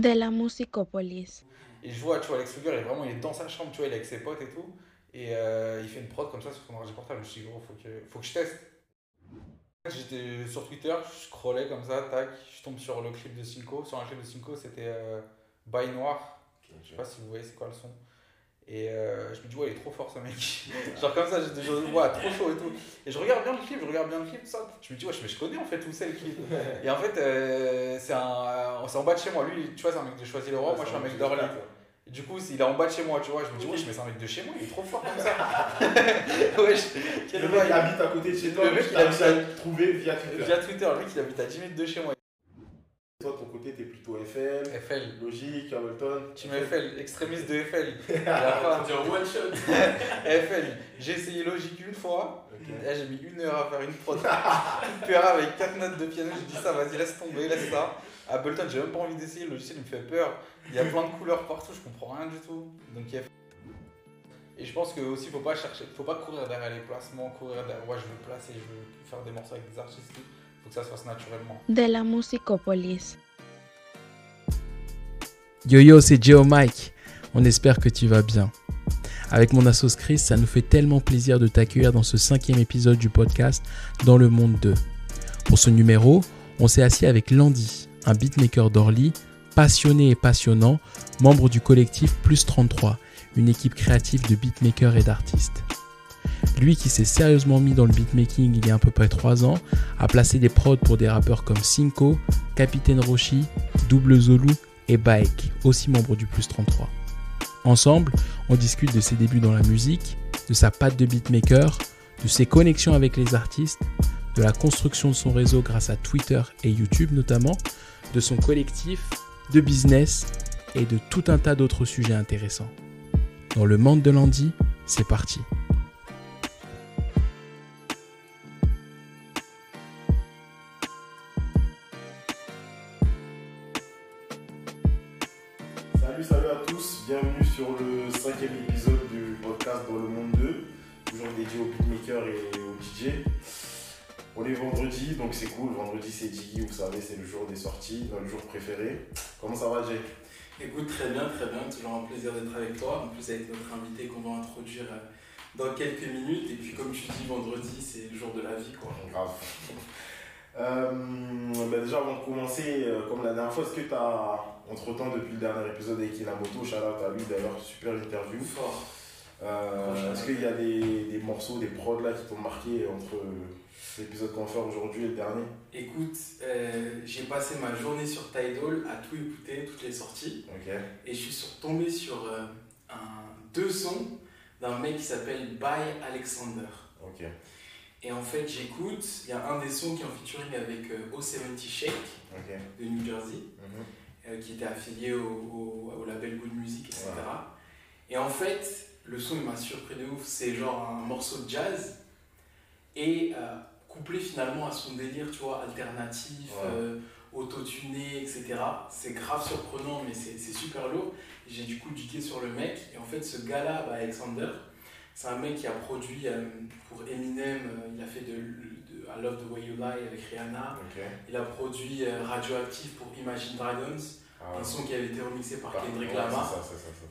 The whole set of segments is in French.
de la Musicopolis. Et je vois, tu vois, Alex Luger, il est vraiment, il est dans sa chambre, tu vois, il est avec ses potes et tout. Et euh, il fait une prod comme ça sur son ordi portable. Je me suis dit, gros, faut que, faut que je teste. J'étais sur Twitter, je scrollais comme ça, tac, je tombe sur le clip de Cinco. Sur un clip de Cinco, c'était euh, Bail Noir. Je sais pas si vous voyez c'est quoi le son. Et euh, je me dis, ouais, il est trop fort ce mec. Genre comme ça, j'étais genre, ouais, trop chaud et tout. Et je regarde bien le clip, je regarde bien le clip, ça. Je me dis, ouais, mais je connais en fait où c'est le clip. Et en fait, euh, c'est un, c'est en bas de chez moi. Lui, tu vois, c'est un mec de Choisy le Roi, moi je suis un mec d'Orly. Du coup, il est en bas de chez moi, tu vois. Je me dis, ouais, mais c'est un mec de chez moi, il est trop fort comme ça. ouais, le mec il habite à côté de chez toi, le mec il habite à trouver via Twitter. Via Twitter, le mec il habite à 10 minutes de chez moi. Toi, ton côté, t'es plutôt FL. FL. Logique, Hamilton. Tu mets FL, extrémiste de FL. Dire one shot. FL. J'ai essayé Logique une fois. Là, j'ai mis une heure à faire une prod. Peur avec 4 notes de piano. J'ai dit ça, vas-y, laisse tomber, laisse ça. Ableton, j'ai même pas envie d'essayer. Le logiciel, il me fait peur. Il y a plein de couleurs partout, je comprends rien du tout. Donc, il y a et je pense que aussi faut pas chercher, faut pas courir derrière les placements, courir derrière ouais je veux placer, je veux faire des morceaux avec des artistes, que ça se fasse naturellement. De la Musicopolis. Yo yo, c'est Geo Mike. On espère que tu vas bien. Avec mon assos Chris, ça nous fait tellement plaisir de t'accueillir dans ce cinquième épisode du podcast Dans le monde 2. Pour ce numéro, on s'est assis avec Landy, un beatmaker d'Orly, passionné et passionnant, membre du collectif Plus 33, une équipe créative de beatmakers et d'artistes. Lui qui s'est sérieusement mis dans le beatmaking il y a à peu près 3 ans, a placé des prods pour des rappeurs comme Cinco, Capitaine Roshi, Double Zulu et Baek, aussi membre du Plus 33. Ensemble, on discute de ses débuts dans la musique, de sa patte de beatmaker, de ses connexions avec les artistes, de la construction de son réseau grâce à Twitter et YouTube notamment, de son collectif, de business et de tout un tas d'autres sujets intéressants. Dans le monde de Landy, c'est parti. Beatmakers et aux DJ. On est vendredi, donc c'est cool, vendredi c'est Jiggy, vous savez, c'est le jour des sorties, notre jour préféré. Comment ça va, Jay Écoute, très bien, très bien, toujours un plaisir d'être avec toi, en plus avec notre invité qu'on va introduire euh, dans quelques minutes, et puis comme tu dis, vendredi c'est le jour de la vie, quoi. Grave. Euh, bah déjà, avant de commencer, euh, comme la dernière fois, est-ce que tu as, entre temps, depuis le dernier épisode avec Inamoto, shout out à lui d'ailleurs, super interview. Fort. Euh, est-ce qu'il y a des, des morceaux, des prods là qui t'ont marqué entre l'épisode qu'on fait aujourd'hui et le dernier? Écoute, euh, j'ai passé ma journée sur Tidal à tout écouter, toutes les sorties, et je suis sur- tombé sur euh, un, deux sons d'un mec qui s'appelle By Alexander. Ok. Et en fait, j'écoute, il y a un des sons qui est en featuring avec euh, O70 Shake de New Jersey. Mhm. euh, qui était affilié au, au- au label Good Music, etc. Et en fait, le son il m'a surpris de ouf. C'est genre un morceau de jazz et euh, couplé finalement à son délire, tu vois, alternatif, Ouais. euh, autotuné, etc. C'est grave surprenant, mais c'est super lourd. J'ai du coup digué sur le mec. Et en fait, ce gars-là, bah, Alexander, c'est un mec qui a produit euh, pour Eminem, il a fait de, de I Love the Way You Lie avec Rihanna. Il a produit Radioactive pour Imagine Dragons, Ah, un son qui avait été remixé par par- Kendrick Lamar.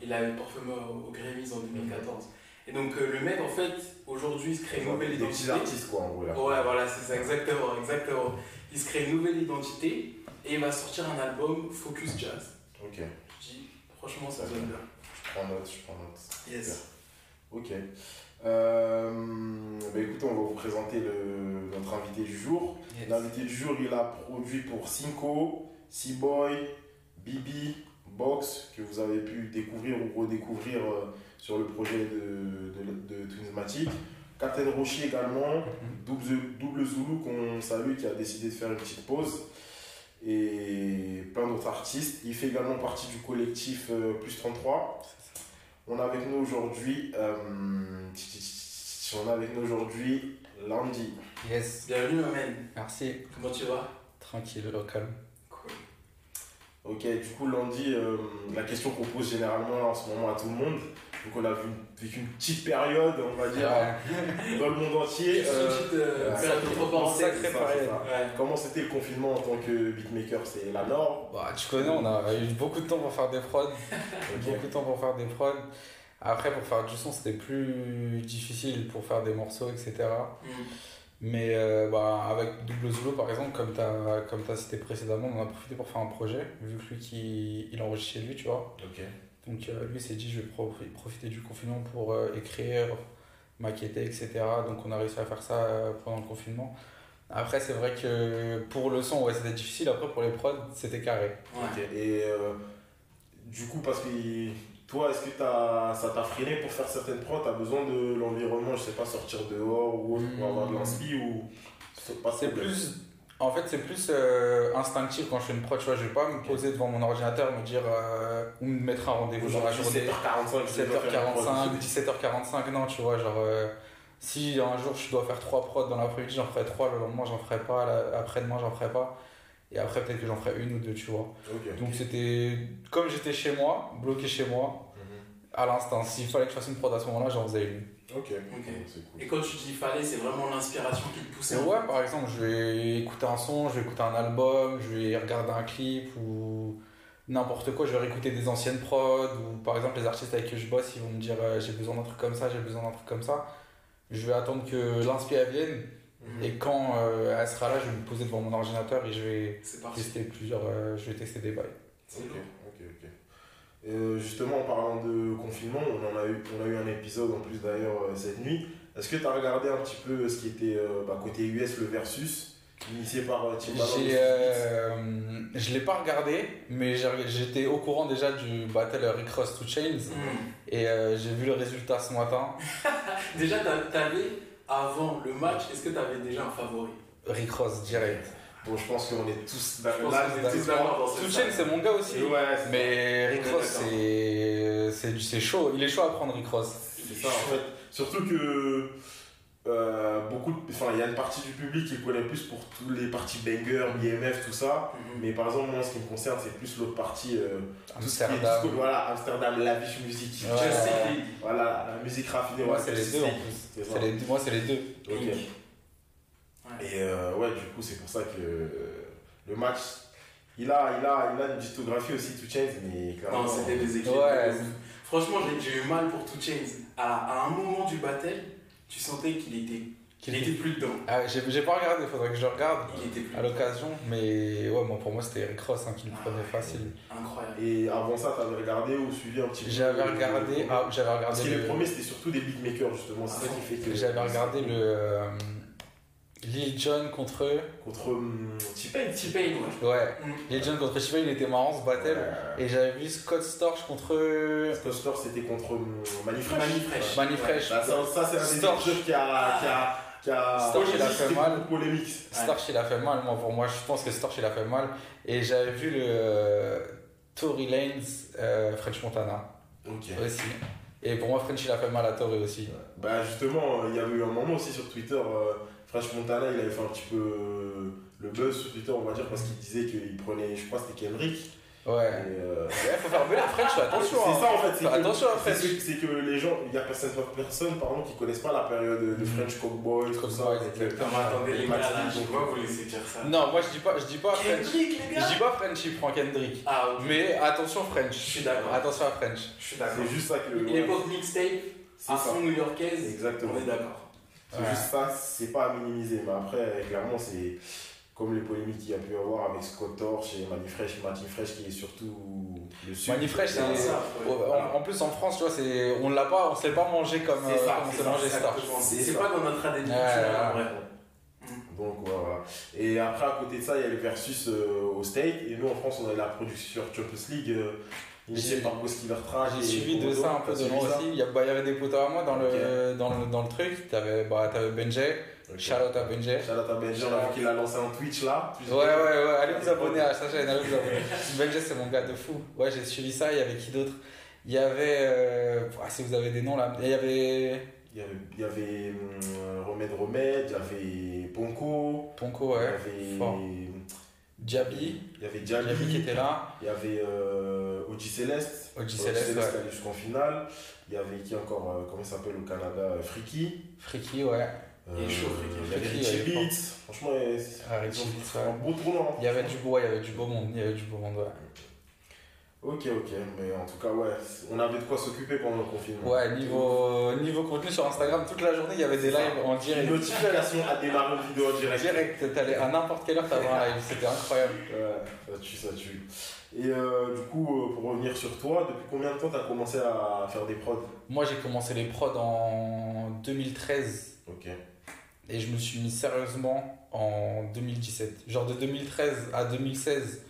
Il l'avait parfumé au, au Grammys en 2014. Et donc euh, le mec, en fait, aujourd'hui, il se crée une nouvelle Des identité. artistes, quoi, en gros, là. Ouais, voilà, c'est ça, exactement, exactement. Il se crée une nouvelle identité et il va sortir un album Focus Jazz. Ok. Je dis, franchement, ça Ok. sonne bien. Je prends note, je prends note. Yes. Ok. Euh, bah écoutez, on va vous présenter le, notre invité du jour. L'invité du jour, il a produit pour Cinco, C-Boy, Bibi, Box, que vous avez pu découvrir ou redécouvrir euh, sur le projet de, de, de Twinsmatic. Captain Rocher également, double, double Zulu qu'on salue, qui a décidé de faire une petite pause. Et plein d'autres artistes. Il fait également partie du collectif euh, Plus 33. On a avec nous aujourd'hui, euh, on a avec nous aujourd'hui Landy. Yes, Bienvenue, ma man. merci. Comment tu vas? Tranquille, au calme. Ok, du coup, Landy, euh, la question qu'on pose généralement en ce moment à tout le monde, Donc on a vu une- vécu une petite période, on va dire, dans le monde entier. Euh, euh. Ouais. Comment c'était le confinement en tant que beatmaker? C'est la norme? Bah, tu connais, on a eu beaucoup de temps pour faire des prods. Beaucoup de temps pour faire des prods. Après, pour faire du son, c'était plus difficile pour faire des morceaux, etc. Mm. Mais euh, bah, avec Double Zulu, par exemple, comme tu as, comme as cité précédemment, on a profité pour faire un projet, vu que lui, qui, il enregistre chez lui, tu vois. Donc euh, lui s'est dit, je vais profi- profiter du confinement pour euh, écrire, maqueter, etc. Donc on a réussi à faire ça euh, pendant le confinement. Après, c'est vrai que pour le son, ouais, c'était difficile. Après, pour les prods, c'était carré. Ouais. Et euh, du coup, parce que toi, est-ce que ça t'a freiné pour faire certaines prods? T'as besoin de l'environnement, je sais pas, sortir dehors ou autre pour avoir de l'inspi ou c'est pas C'est plus. En fait, c'est plus euh, instinctif quand je fais une prod. Tu vois, je vais pas me poser devant mon ordinateur, me dire. euh, ou me mettre un rendez-vous dans la journée. 17h45, 17h45, 17h45, non, tu vois, genre. euh, si un jour je dois faire trois prods dans l'après-midi, j'en ferai trois, le lendemain j'en ferai pas, après-demain j'en ferai pas, et après peut-être que j'en ferai une ou deux, tu vois. Ok. Donc c'était. Comme j'étais chez moi, bloqué chez moi, Mhm. à l'instant, s'il fallait que je fasse une prod à ce moment-là, j'en faisais une. Ok. Ok. C'est cool. Et quand tu dis fallait, c'est vraiment l'inspiration qui te poussait. Ouais, par exemple, je vais écouter un son, je vais écouter un album, je vais regarder un clip ou n'importe quoi, je vais réécouter des anciennes prods ou par exemple les artistes avec qui je bosse, ils vont me dire euh, j'ai besoin d'un truc comme ça, j'ai besoin d'un truc comme ça. Je vais attendre que l'inspi elle vienne Mhm. et quand euh, elle sera là, je vais me poser devant mon ordinateur et je vais tester plusieurs, euh, je vais tester des bails. Ok, ok, ok. Euh, justement, en parlant de confinement, on, en a eu, on a eu un épisode en plus d'ailleurs cette nuit. Est-ce que tu as regardé un petit peu ce qui était euh, bah, côté US, le versus, initié par 50 euh, je l'ai pas regardé, mais j'étais au courant déjà du battle Rick Ross to Chains Mm. et euh, j'ai vu le résultat ce matin. Déjà, t'a- t'avais, avant le match, est-ce que tu avais déjà un favori? Rick Ross direct. Bon, je pense qu'on est tous Je d'accord. Chainz, c'est mon gars aussi. Ouais, Mais Rick Ross, c'est chaud. Il est chaud à prendre Rick Ross. c'est ça en fait. Surtout que euh, beaucoup, enfin, il y a une partie du public qui connaît plus pour tous les parties banger, BMF, tout ça. Mhm. Mais par exemple, moi, ce qui me concerne, c'est plus l'autre partie. euh, tout ce qui est Amsterdam. disco, voilà, Amsterdam, lavish music. Ouais. Just It. Voilà, la musique raffinée. Moi, ouais, c'est les deux en plus. c'est les Moi, c'est les deux. Ouais. Et euh, ouais, du coup, c'est pour ça que euh, le match, il a, il a, il a une discographie aussi, Two Chainz, mais clairement. Non, c'était des équipes. Ouais. de ouf. Franchement, j'ai- j'ai eu mal pour Two Chains. À, à un moment du battle, tu sentais qu'il était, qu'il était plus dedans. Ah, j'ai j'ai pas regardé, faudrait que je le regarde Il était plus à l'occasion. Mais ouais, moi, pour moi, c'était Rick Ross hein, qui le prenait facile. Incroyable. Et avant ça, t'avais regardé ou suivi un petit peu J'avais regardé. Ah, j'avais Parce regardé. que les le- premiers, c'était surtout des beatmakers, justement. C'est ça qui fait que. J'avais regardé le. Lil Jon contre. Contre hum, T-Pain. T-Pain, ouais. Ouais. Mm. Lil Jon contre Shiva, il était marrant ce battle. Ouais. Et j'avais vu Scott Storch contre. Scott Storch, c'était contre hum, Manifresh. Manifresh. Manifresh. Bah, ça, ça, c'est un des Storch. jeux qui a. Qui a, qui a Storch, il a fait mal. Storch il a fait mal, moi pour moi je pense que Storch il a fait mal. Et j'avais vu le euh, Tory Lanez euh, French Montana Ok. aussi. Et pour moi French il a fait mal à Tory aussi. Bah justement, il y avait eu un moment aussi sur Twitter, euh, French Montana, il avait fait un petit peu euh, le buzz sur Twitter, on va dire, parce qu'il disait qu'il prenait, je crois que c'était Kendrick. Ouais. Euh, Ouais, faut faire belle French, attention. c'est hein. ça en fait, c'est que, attention à c'est French. que- c'est que les gens, il y a certaines personnes pardon, qui connaissent pas la période de Mhm. French Cowboys, tout ça. Exactement. Attendez, les gars, je vois vous laissez dire ça. Non, moi je dis pas, je dis pas French. Kendrick, les Je gars dis pas French il prend Kendrick. Ah, ok. Mais attention French. Je suis d'accord. Attention à French. Je suis d'accord. C'est juste ça que. L'époque mixtape, c'est à fond new-yorkaise, Exactement. on est d'accord. C'est Ouais. juste ça, c'est pas à minimiser. Mais après, clairement, c'est comme les polémiques qu'il y a pu y avoir avec Scott Torch et Manifresh. Manifresh qui est surtout le sud. Manifresh, C'est un En, en plus en France, tu vois, c'est on l'a pas, on se l'est pas mangé comme, C'est euh, ça, comme on c'est s'est ça, mangé. C'est pas dans notre ADN Ouais, vrai. Donc voilà. Et après, à côté de ça, il y a le versus euh, au State. Et nous, en France, on a la production Champions League euh, J'ai- par suivi de ça un peu de loin aussi. Il y, bah, avait des potes à moi dans le, dans le, dans le truc. T'avais bah, t'avais Benjay, out à Benjay. Out à Benji, on a vu qu'il a lancé un Twitch là. Ouais, ouais, ouais, allez vous abonner à sa chaîne, allez vous abonner. Benjay, c'est mon gars de fou. Ouais, j'ai suivi ça. Il y avait qui d'autre? Il y avait. euh, ah, si vous avez des noms là. Il y avait. Il y avait, il y avait hum, Remède Remède, il y avait Ponko, Ponko, il y ouais. avait, fort. Diaby. il y avait Diaby qui Jabi, était là. il y avait euh, OG OG Céleste. OG Céleste, Céleste ouais. qui allait jusqu'en finale. Il y avait qui encore, euh, comment il s'appelle au Canada euh, Freaky. Freaky, ouais. Il est chaud, Freaky. Il y avait Richie. Beats. Franchement, euh, c'est- Ah, ils Richie ont Beats, fait un beau tournoi. hein. Il y avait du beau, il y avait du beau monde. Il y avait du beau monde, ouais. Ok, ok, mais en tout cas, ouais, on avait de quoi s'occuper pendant le confinement. Ouais, niveau, niveau contenu sur Instagram, toute la journée, il y avait des lives en Une direct. notification à démarrer une vidéo en direct. Direct, t'allais à n'importe quelle heure, t'avais un live. C'était incroyable. Ouais, ça tue, ça tue. Et euh, du coup, euh, pour revenir sur toi, depuis combien de temps t'as commencé à faire des prods? Moi, j'ai commencé les prods en 2013 Ok. et je me suis mis sérieusement en 2017. Genre de 2013 à 2016,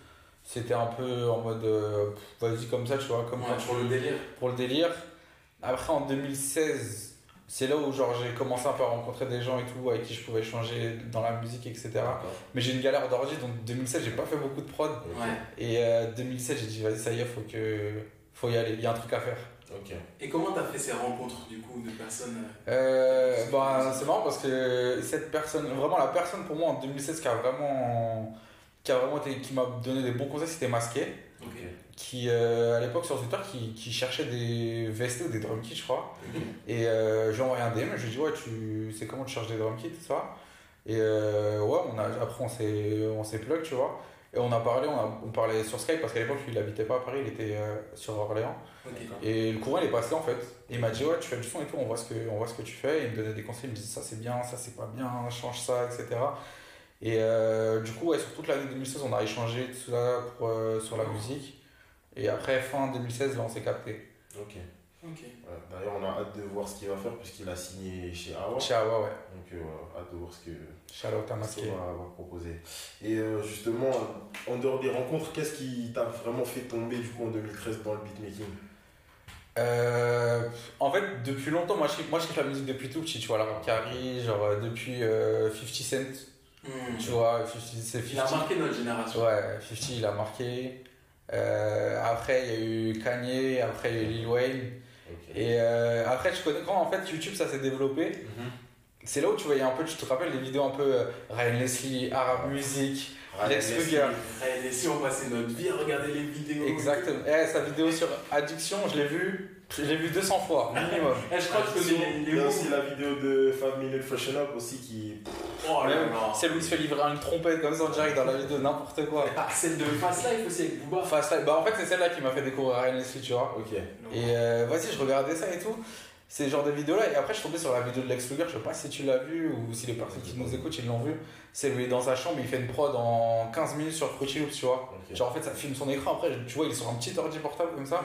c'était un peu en mode euh, vas-y comme ça, tu vois, comme Ouais, pour le délire. pour le délire. Après, en 2016, c'est là où genre j'ai commencé un peu à rencontrer des gens et tout avec qui je pouvais changer dans la musique, etc. Mais j'ai une galère d'orgie, donc 2016, j'ai pas fait beaucoup de prod. Ouais. Et euh, 2017, j'ai dit, vas-y, ça y est, faut, que... faut y aller, il y a un truc à faire. Et comment t'as fait ces rencontres du coup de personnes euh, Euh, bah, c'est marrant parce que cette personne, vraiment la personne pour moi en 2016 qui a vraiment, qui a vraiment été, qui m'a donné des bons conseils, c'était Masqué. Qui, euh, à l'époque sur Twitter, qui, qui cherchait des VST ou des drum kits, je crois. Et euh, je lui ai envoyé un DM, je lui ai dit, ouais, tu sais comment tu cherches des drum kits, ça? Et euh, ouais, on a, après on s'est, on s'est plug, tu vois. Et on a parlé, on, a, on parlait sur Skype parce qu'à l'époque, lui, il habitait pas à Paris, il était euh, sur Orléans. Et le courant il est passé en fait. Et il m'a dit ouais tu fais du son et tout, on voit ce que, on voit ce que tu fais. Et il me donnait des conseils, il me disait ça c'est bien, ça c'est pas bien, change ça, etc. Et euh, du coup ouais, sur toute l'année 2016 on a échangé tout ça pour, euh, sur la musique. Et après fin 2016 là on s'est capté. Ok. Ouais. D'ailleurs, on a hâte de voir ce qu'il va faire puisqu'il a signé chez Awa. Chez Awa ouais, Donc, euh, hâte de voir ce que masqué. qu'on va, va proposer. Et euh, justement, en dehors des rencontres, qu'est-ce qui t'a vraiment fait tomber du coup en 2013 dans le beatmaking? Euh, en fait depuis longtemps moi je kiffe- moi je kiffe la musique depuis tout petit tu vois la rap carry genre depuis euh, 50 Cent Hmm. tu vois 50 c'est Il a 50 marqué notre génération. Ouais, 50 il a marqué. Euh, après, il y a eu Kanye, après, il y a eu Lil Wayne. Ok. Et euh, après, tu connais quand en fait YouTube ça s'est développé. Mhm. C'est là où tu voyais un peu, tu te rappelles les vidéos un peu euh, Ryan Leslie, Arab Music, Lex Leslie. Luger. Allez, et si on passait notre vie à regarder les vidéos. Exactement. Eh, sa vidéo sur Addiction, je l'ai vue, je l'ai vue 200 fois minimum. Eh, je crois que je connais les, Il les y a mots. aussi la vidéo de 5 Minutes Freshen Up aussi qui. Oh là. Celle où il se fait livrer une trompette comme ça en direct dans la vidéo, n'importe quoi. Ah, celle de Fast Life aussi avec Booba. Fast Life. Bah, en fait, c'est celle-là qui m'a fait découvrir Ryan Leslie, tu vois. Ok. Et euh, vas-y, je regardais ça et tout. Ces genres de vidéos-là. Et après, je suis tombé sur la vidéo de Lex Luger. Je sais pas si tu l'as vu ou si les personnes qui nous écoutent, ils l'ont vu. C'est lui dans sa chambre, il fait une prod en 15 minutes sur Fruity Loops, tu vois. Genre, en fait, ça filme son écran. Après, tu vois, il est sur un petit ordi portable comme ça.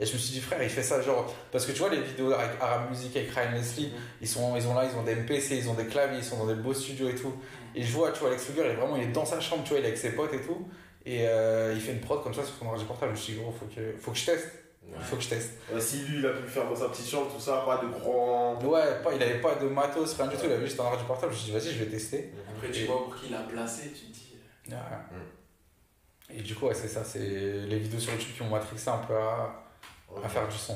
Et je me suis dit, frère, il fait ça genre. Parce que tu vois, les vidéos avec Arab Music, avec Ryan Leslie, ils, sont, ils ont là, ils ont des MPC, ils ont des claviers, ils sont dans des beaux studios et tout. Et je vois, tu vois, Lex Luger, il est vraiment, il est dans sa chambre, tu vois, il est avec ses potes et tout. Et euh, il fait une prod comme ça sur son ordi portable. Je me suis dit, gros, faut que, faut que je teste. Il faut que je teste. Ouais, si lui il a pu le faire dans sa petite chambre, tout ça, pas de grand. Ouais, pas, il avait pas de matos, rien du tout, il avait juste un ordi portable. Je me suis dit, vas-y, je vais tester. Après, tu vois pour qui il a placé, tu te dis. euh, Ouais. Et du coup, ouais, c'est ça, c'est les vidéos sur YouTube qui m'ont matrixé un peu à, à faire du son.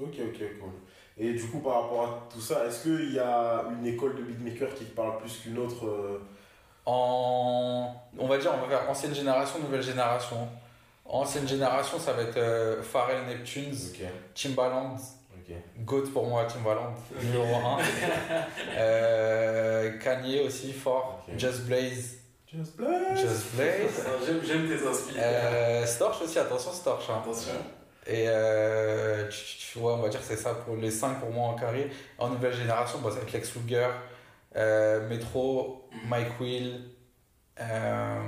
Ok, ok, cool. Et du coup, par rapport à tout ça, est-ce qu'il y a une école de beatmaker qui te parle plus qu'une autre euh, En, on va dire, on va faire ancienne génération, nouvelle génération. Ancienne génération, ça va être euh, Pharrell Neptunes, Timbaland. GOAT pour moi, Timbaland, numéro 1. euh, Kanye aussi, fort. Just Blaze, Just Blaze. Just Blaze. J'aime j'aime tes inspirations. Euh, Storch aussi, attention Storch. hein. Attention. Et euh, tu, tu vois, on va dire que c'est ça pour les 5 pour moi en carré. En nouvelle génération, bah, ça va être Lex Luger, euh, Metro, Mike Will, euh,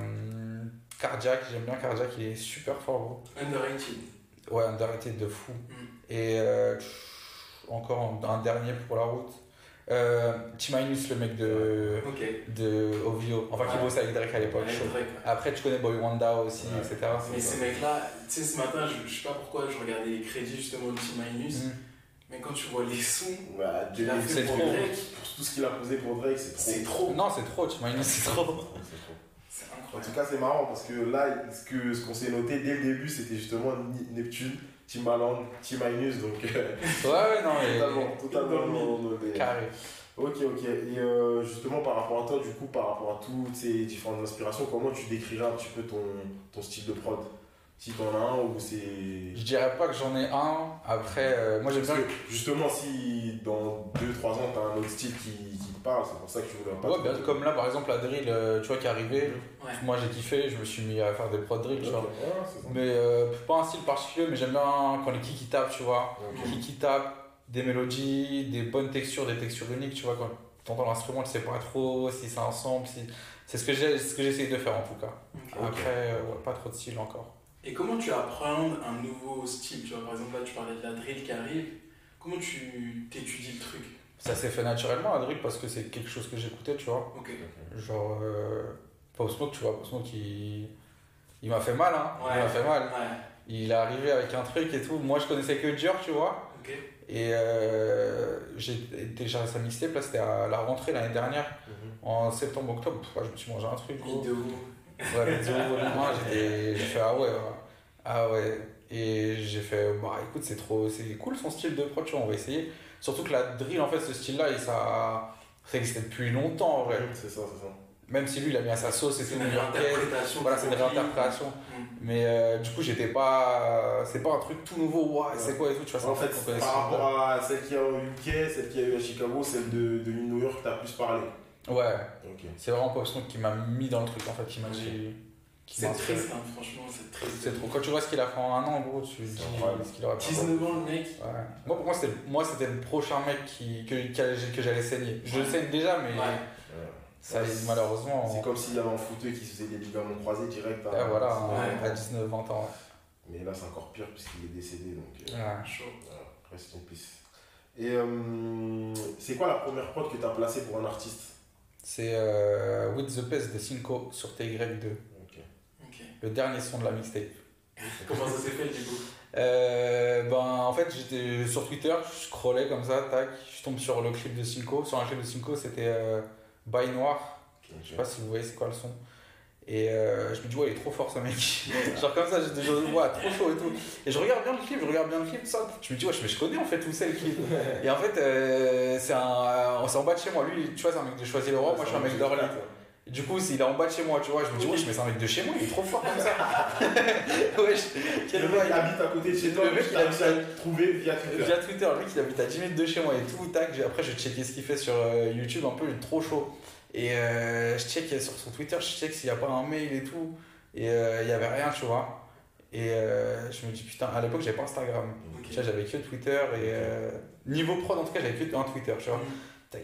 Cardiac, j'aime bien Cardiac, il est super fort gros. Underrated. Ouais, underrated de fou. Mm. Et euh, encore un, dernier pour la route. Euh, T-Minus, le mec de, de OVO, enfin qui bossait avec Drake à l'époque. Après, tu connais Boy Wanda aussi, Ouais. etc. Mais ces mecs-là, tu sais, ce matin, je, je sais pas pourquoi je regardais les crédits justement de T-Minus, Mm. mais quand tu vois les sons, qu'il a Drake, fait pour trop. Drake, pour tout ce qu'il a posé pour Drake, c'est trop. c'est trop. Non, c'est trop, T-Minus, c'est trop. C'est trop. En tout cas, c'est marrant parce que là, ce que ce qu'on s'est noté dès le début, c'était justement Neptune, Timbaland, T-Minus, donc euh, Ouais, ouais, non, mais. totalement, totalement noté. Carré. Ok, ok. Et euh, justement, par rapport à toi, du coup, par rapport à toutes ces différentes inspirations, comment tu décrirais un petit peu ton, ton style de prod? Si t'en as un ou c'est. Je dirais pas que j'en ai un. Après, euh, moi j'aime bien. Parce que justement, si dans 2-3 ans, t'as un autre style qui, parle, c'est pour ça que tu voulais pas. Ouais, bien, comme là par exemple la drill, euh, tu vois, qui est arrivée. Ouais. Moi j'ai kiffé, je me suis mis à faire des prods drill, tu vois. ouais. Mais euh, pas un style particulier, mais j'aime bien quand les kicks tapent, tu vois. Ok. Les kicks ils tapent, des mélodies, des bonnes textures, des textures uniques, tu vois. Quand t'entends l'instrument, tu sais pas trop si c'est ensemble. Si... C'est ce que j'ai ce que j'essaye de faire en tout cas. Après, euh, ouais, pas trop de style encore. Et comment tu apprends un nouveau style Tu vois, par exemple, là, tu parlais de la drill qui arrive. Comment tu t'étudies le truc? Ça s'est fait naturellement la drill parce que c'est quelque chose que j'écoutais, tu vois. Genre, euh, Pop Smoke, tu vois, Pop Smoke, il, il m'a fait mal, hein. Ouais. Il m'a fait mal. Ouais. Il est arrivé avec un truc et tout. Moi, je connaissais que Dior, tu vois. Et euh, j'ai téléchargé sa mixtape, là, c'était à la rentrée l'année dernière, Mhm. en septembre-octobre. Je me suis mangé un truc. Vidéo. Ouais, vidéo volume 1, j'étais- j'ai fait ah ouais, ouais. ah ouais. Et j'ai fait bah écoute, c'est trop, c'est cool son style de prod, tu vois, on va essayer. Surtout que la drill, en fait, ce style-là, il- ça, ça existait depuis longtemps en vrai. C'est ça, c'est ça. Même si lui, il a mis à sa sauce et C'est une réinterprétation. Voilà, c'est une réinterprétation. Mm. Mais euh, du coup, j'étais pas. C'est pas un truc tout nouveau, ouais, c'est quoi et tout, tu vois, En truc fait, qu'on connaissait par rapport à celle qu'il y a au UK, celle qu'il y a eu à Chicago, celle de, de New York, t'as plus parlé. Ouais, c'est vraiment Pop qui m'a mis dans le truc en fait, qui m'a dit. Qui C'est triste, hein, franchement, c'est triste. C'est trop. Quand tu vois ce qu'il a fait en un an, gros, tu te dis ce qu'il aurait pu faire. 19 ans, le mec. Ouais. Moi, pour moi, c'était, moi, c'était le prochain mec qui, que, que, que j'allais saigner. Je le saigne déjà, mais Ouais. ça, Ouais. malheureusement. C'est comme s'il avait un footeux qui se faisait des ligaments croisés direct à, Ah, voilà, Ouais. à 19-20 ans. Mais là, c'est encore pire puisqu'il est décédé. Donc, euh. Chaud. voilà, reste in peace. Et euh, c'est quoi la première prod que t'as placée pour un artiste? C'est euh, With the Pest de Cinco sur TY2, Ok. Ok. Le dernier son de la mixtape. Comment ça s'est fait, du coup Euh, ben, en fait, j'étais sur Twitter, je scrollais comme ça, tac, je tombe sur le clip de Cinco. Sur un clip de Cinco, c'était euh, Bail Noir. Je sais pas si vous voyez c'est quoi le son. Et euh, je me dis, ouais, il est trop fort ce mec. Genre comme ça, j'étais genre, ouais, trop chaud et tout. Et je regarde bien le clip, je regarde bien le clip, ça. Je me dis, ouais, mais je connais en fait où c'est le clip. Et en fait, euh, c'est un, c'est en bas de chez moi. Lui, tu vois, c'est un mec de Choisy le Roi, moi je suis un mec d'Orly. Du coup, il est en bas de chez moi, tu vois. Je me dis, ouais, mais c'est un mec de chez moi, il est trop fort comme ça. Wesh, quel Le mec bail. habite à côté de chez toi, Le mec, il il habite à trouver via Twitter. Via Twitter, le mec il habite à 10 minutes de chez moi et tout, tac. Après, je checké ce qu'il fait sur euh, YouTube, un peu, il est trop chaud. Et euh, je check sur son Twitter, je check s'il n'y a pas un mail et tout. Et euh, il n'y avait rien, tu vois. Et euh, je me dis, putain, à l'époque, j'avais pas Instagram. Tu vois, j'avais que Twitter et. euh, niveau prod, en tout cas, j'avais que un Twitter, tu vois. Tac,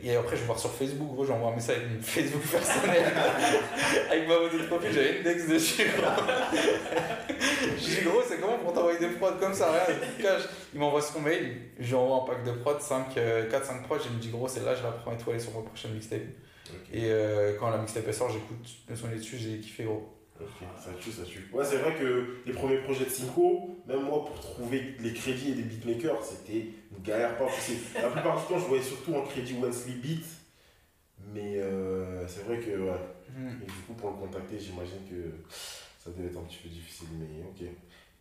Et après, je vais voir sur Facebook, gros, j'envoie un message avec mon Facebook personnel. avec ma photo de profil, j'avais index dessus. gros. je dis, gros, c'est comment pour t'envoyer des prods comme ça Rien, il cache. Il m'envoie son mail, je lui envoie un pack de prods, 5, 4-5 prods, il me dit, gros, celle-là, je la prends étoilée sur ma prochaine mixtape. Et euh, quand la mixtape sort, j'écoute le son dessus, j'ai kiffé, gros. Ok, ça tue, ça tue. Ouais, c'est vrai que les premiers projets de Cinco, même moi pour trouver les crédits et des beatmakers, c'était une galère pas. La plupart du temps, je voyais surtout en crédit Wesley Beat, mais euh, c'est vrai que, ouais. Hmm. Et du coup, pour le contacter, j'imagine que ça devait être un petit peu difficile, mais ok.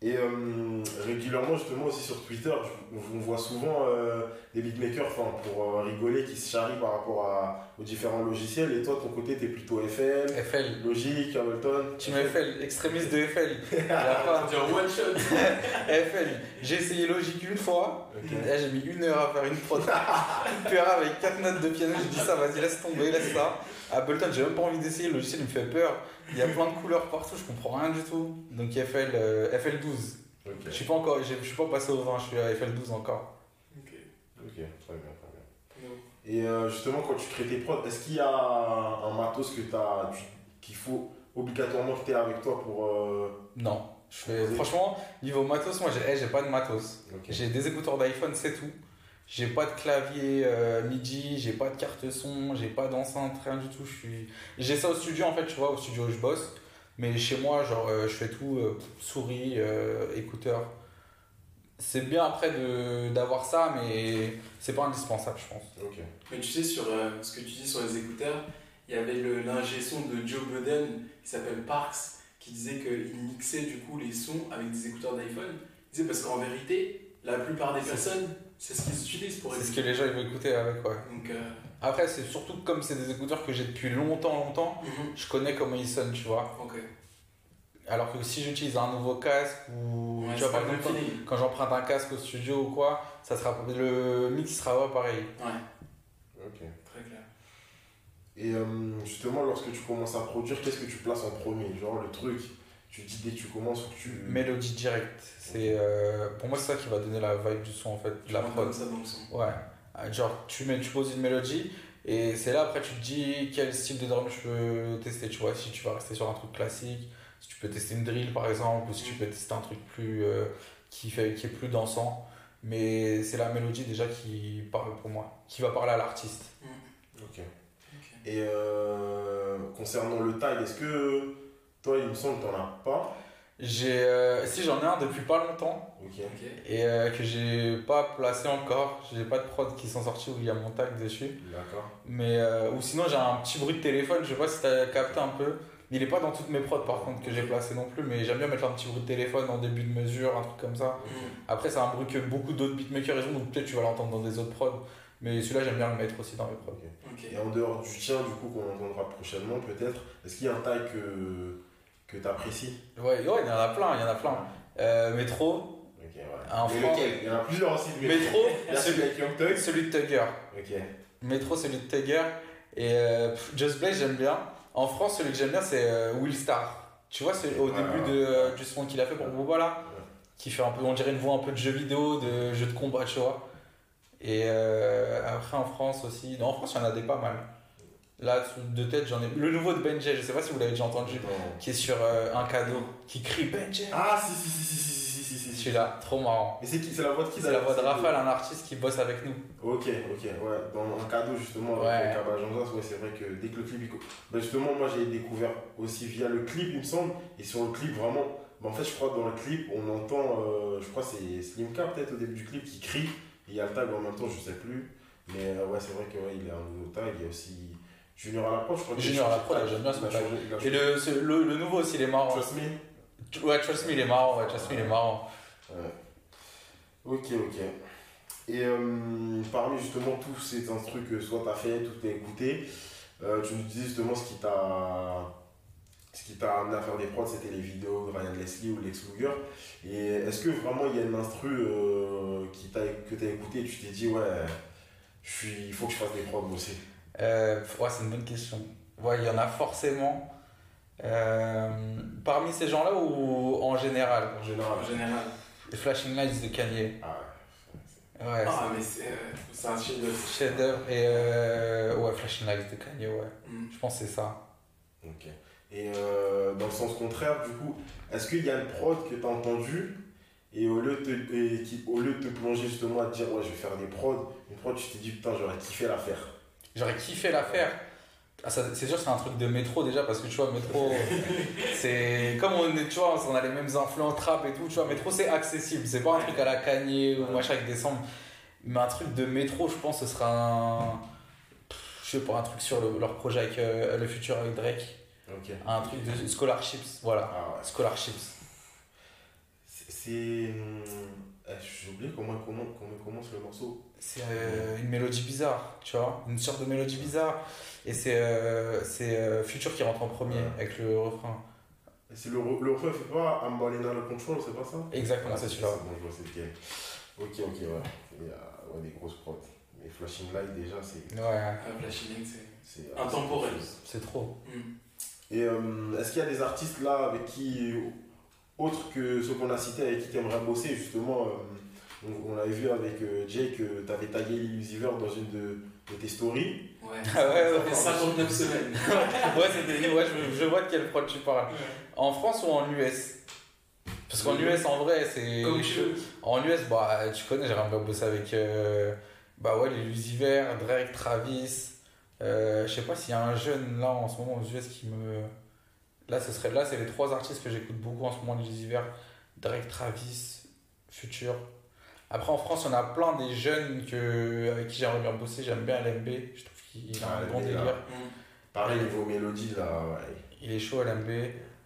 Et euh, régulièrement, justement, aussi sur Twitter, je- on, voit souvent euh, des beatmakers, enfin, pour euh, rigoler, qui se charrient par rapport à, aux différents logiciels. Et toi, de ton côté, t'es plutôt FL, FL. Logic, Ableton. Tu FL, extrémiste de FL. Pas- Dire one shot. FL. J'ai essayé Logic une fois. Là, j'ai mis une heure à faire une prod. Avec 4 notes de piano. J'ai dit ça, vas-y, laisse tomber, laisse ça. Ableton, j'ai même pas envie d'essayer. Le logiciel, il me fait peur. Il y a plein de couleurs partout, je comprends rien du tout. Donc FL, euh, FL12. Ok, Je suis pas encore, je suis pas passé au 20, je suis à FL12 encore. Ok. ok, très bien, très bien. Non. Et euh, justement, quand tu crées tes prods, est-ce qu'il y a un, matos que t'as, tu- qu'il faut obligatoirement que tu avec toi pour. euh, Non. Je fais, franchement, niveau matos, moi j'ai eh, j'ai pas de matos. J'ai des écouteurs d'iPhone, c'est tout. J'ai pas de clavier euh, MIDI, j'ai pas de carte son, j'ai pas d'enceinte, rien du tout. Je suis... J'ai ça au studio en fait, tu vois, au studio où je bosse. Mais chez moi, genre, euh, je fais tout, euh, souris, euh, écouteurs. C'est bien après de- d'avoir ça, mais c'est pas indispensable, je pense. Ok. Mais tu sais, sur euh, ce que tu dis sur les écouteurs, il y avait le- l'ingé son de Joe Budden qui s'appelle Parks qui disait qu'il mixait du coup les sons avec des écouteurs d'iPhone. Il disait parce qu'en vérité, la plupart des personnes, c'est ce qu'ils utilisent pour C'est ce écouter. que les gens ils vont écouter avec, ouais. Donc, euh, Après, c'est surtout que comme c'est des écouteurs que j'ai depuis longtemps, longtemps, mhm. je connais comment ils sonnent, tu vois. ok. Alors que si j'utilise un nouveau casque ou Ouais, tu vois, par exemple, feeling. quand j'emprunte un casque au studio ou quoi, ça sera le mix sera pas pareil. Ouais, Ok. très clair. Et euh, justement, lorsque tu commences à produire, qu'est-ce que tu places en premier? Genre le truc, tu dis dès que tu commences, que tu. Mélodie directe. C'est euh, pour moi c'est ça qui va donner la vibe du son en fait, de Tu la prod. comme ça dans le son. Ouais. Euh, Genre tu mets tu poses une mélodie et c'est là après tu te dis quel style de drum je peux tester, tu vois, si tu vas rester sur un truc classique, si tu peux tester une drill par exemple ou si tu peux tester un truc plus euh, qui fait qui est plus dansant. Mais c'est la mélodie déjà qui parle pour moi, qui va parler à l'artiste. Ok. Ok. Et euh, concernant le tag, est-ce que toi, il me semble que t'en as pas J'ai euh, si j'en ai un depuis pas longtemps Ok. Ok. et euh, que j'ai pas placé encore, j'ai pas de prod qui sont sortis où il y a mon tag dessus. D'accord. Mais euh, ou sinon j'ai un petit bruit de téléphone, je sais pas si t'as capté un peu. Il est pas dans toutes mes prods par contre que j'ai placé non plus, mais j'aime bien mettre un petit bruit de téléphone en début de mesure, un truc comme ça. Après c'est un bruit que beaucoup d'autres beatmakers ils ont, donc peut-être tu vas l'entendre dans des autres prods. Mais celui-là j'aime bien le mettre aussi dans mes prods. Ok. Et en dehors du tien, du coup, qu'on entendra prochainement, peut-être, est-ce qu'il y a un tag que, que t'apprécies Ouais, ouais, il y en a plein, il y en a plein. Euh, Métro, Ok, ouais. Un Mais franc. lequel? Il y en a plusieurs aussi de Métro, celui celui, celui de Tugger. Ok. Métro, celui de Tugger. Et euh, Just Blaze, j'aime bien. En France, celui que j'aime bien, c'est euh, Will Star. Tu vois, c'est au Ouais, début de, euh, du son qu'il a fait pour Booba là, qui fait un peu, on dirait une voix un peu de jeu vidéo, de jeu de combat, tu vois. Et après en France aussi, non, en France, il y en a des pas mal. Là, de tête, j'en ai. Le nouveau de Benjay, je sais pas si vous l'avez déjà entendu, qui est sur euh, un cadeau, qui crie Benjay. Ah, si, si, si, si, si, si, si. Celui-là, trop marrant. Et c'est qui? C'est la voix de qui C'est la voix de Raphaël, un artiste qui bosse avec nous. Ok, ok, ouais. Dans un cadeau, justement, avec ouais, c'est vrai que dès que le clip. Bah, justement, moi, j'ai découvert aussi via le clip, il me semble, et sur le clip, vraiment. Bah, en fait, je crois, dans le clip, on entend, euh, je crois, c'est Slimka, peut-être, au début du clip, qui crie, et il y a le tag en même temps, je sais plus. Mais euh, ouais, c'est vrai qu'il ouais, a un nouveau tag, il y a aussi Junior à la prod, je crois. Junior à la tag. j'aime bien ce a Et le, le, le nouveau aussi, il est marrant. Trust me Ouais, Trust Me, il est marrant. Ouais, Trust Me, il est marrant. Ouais. Ok, ok. Et euh, parmi justement tous ces trucs que soit t'as fait, tout t'as écouté, euh, tu nous disais justement ce qui t'a ce qui t'a amené à faire des prods, c'était les vidéos de Ryan Leslie ou Lex Luger. Et est-ce que vraiment il y a une instru euh, qui t'a, que t'as écouté et tu t'es dit ouais, il faut que je fasse des prods moi aussi? Euh, ouais, c'est une bonne question. Ouais, il y en a forcément. Euh, parmi ces gens-là ou en général? En général. En général. Les Flashing Lights de Kanye. Ah Ouais, Ah, mais c'est euh, c'est un chef d'œuvre. c'est chef-d'œuvre. Et euh, ouais, Flashing Lights de Kanye, ouais. Mm. Je pense que c'est ça. ouais, ok. Et euh, dans le sens contraire, du coup, est-ce qu'il y a une prod que t'as entendue et au lieu, de te, et qui, au lieu de te plonger justement à te dire ouais, je vais faire des prods, une prod, tu t'es dit putain, j'aurais kiffé la faire J'aurais kiffé la faire. Ah, c'est sûr, c'est un truc de métro déjà, parce que tu vois, métro, c'est comme on est, tu vois, on a les mêmes influences trap et tout, tu vois, métro c'est accessible, c'est pas un truc à la Kanye ou machin avec des sons, mais un truc de métro, je pense, ce sera un. Je sais pas, un truc sur le- leur projet avec euh, le futur avec Drake, un truc de scholarships, voilà, Ah ouais. scholarships. C'est. C'est, eh, J'ai oublié comment, comment, comment commence le morceau. C'est euh, une mélodie bizarre, tu vois, une sorte de mélodie bizarre, et c'est euh, c'est euh, Future qui rentre en premier Ouais. avec le refrain. C'est le, le refrain fait pas I'm balling out of control, c'est pas ça? Exactement, Ah, c'est celui-là. Bon, je vois c'est lequel. Ok, ok, ouais. Il y a ouais, des grosses prods. Mais Flashing Light, déjà, c'est. Ouais, Ah, Flashing Light, c'est c'est intemporel. c'est trop. Mm. Et euh, est-ce qu'il y a des artistes là avec qui, autres que ceux qu'on a cités, avec qui tu aimerais bosser justement euh, on, on l'avait vu avec euh, Jay que tu avais tagué Lil Uzi Vert dans une de, de tes stories. Ouais. Ah ouais, ça ouais. fait 59 semaines. ouais, c'était, ouais je, je vois de quelle prod tu parles. En France ou en US Parce qu'en US, en vrai, c'est. En US, bah, tu connais, j'aimerais bien bosser avec. euh, bah ouais, les Lucifer, Drake, Travis. Euh, je sais pas s'il y a un jeune là en ce moment aux US qui me. Là, ce serait là, c'est les trois artistes que j'écoute beaucoup en ce moment, les Lucifer, Drake, Travis, Future. Après, en France, on a plein des jeunes que, avec qui j'aimerais bien bosser. J'aime bien LMB, je trouve qu'il a Ah, un bon LMB, là. délire. Mm. Pareil, niveau mélodie, là, ouais. Il est chaud LMB.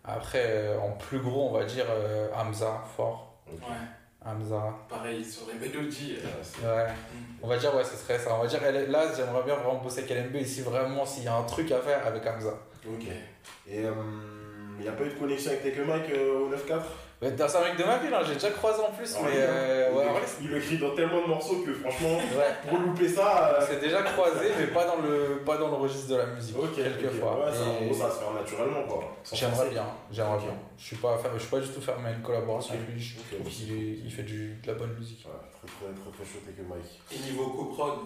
Après, euh, en plus gros, on va dire euh, Hamza, fort. Ouais, Hamza. pareil, sur les mélodies. euh, Ouais, mm. On va dire, ouais, ce serait ça. On va dire, là, j'aimerais bien vraiment bosser avec LMB ici, vraiment, s'il y a un truc à faire avec Hamza. Ok. Et euh, il n'y a pas eu de connexion avec Take Mike euh, au 9-4 Ouais, C'est un mec de ma ville, hein, j'ai déjà croisé en plus, Ah mais ouais, euh, il, ouais, le- il crie dans tellement de morceaux que franchement, ouais. pour louper ça. euh, C'est déjà croisé, mais pas dans le, pas dans le registre de la musique, Ok, quelquefois. Ouais, ça, en Et gros, ça va se faire naturellement quoi. J'aimerais bien, j'aimerais bien. Je suis pas, je suis pas du tout fermé à une collaboration avec lui, je trouve qu'il il fait du, de la bonne musique. Ouais, très très très très chaud Take a Mike. Et niveau coprod,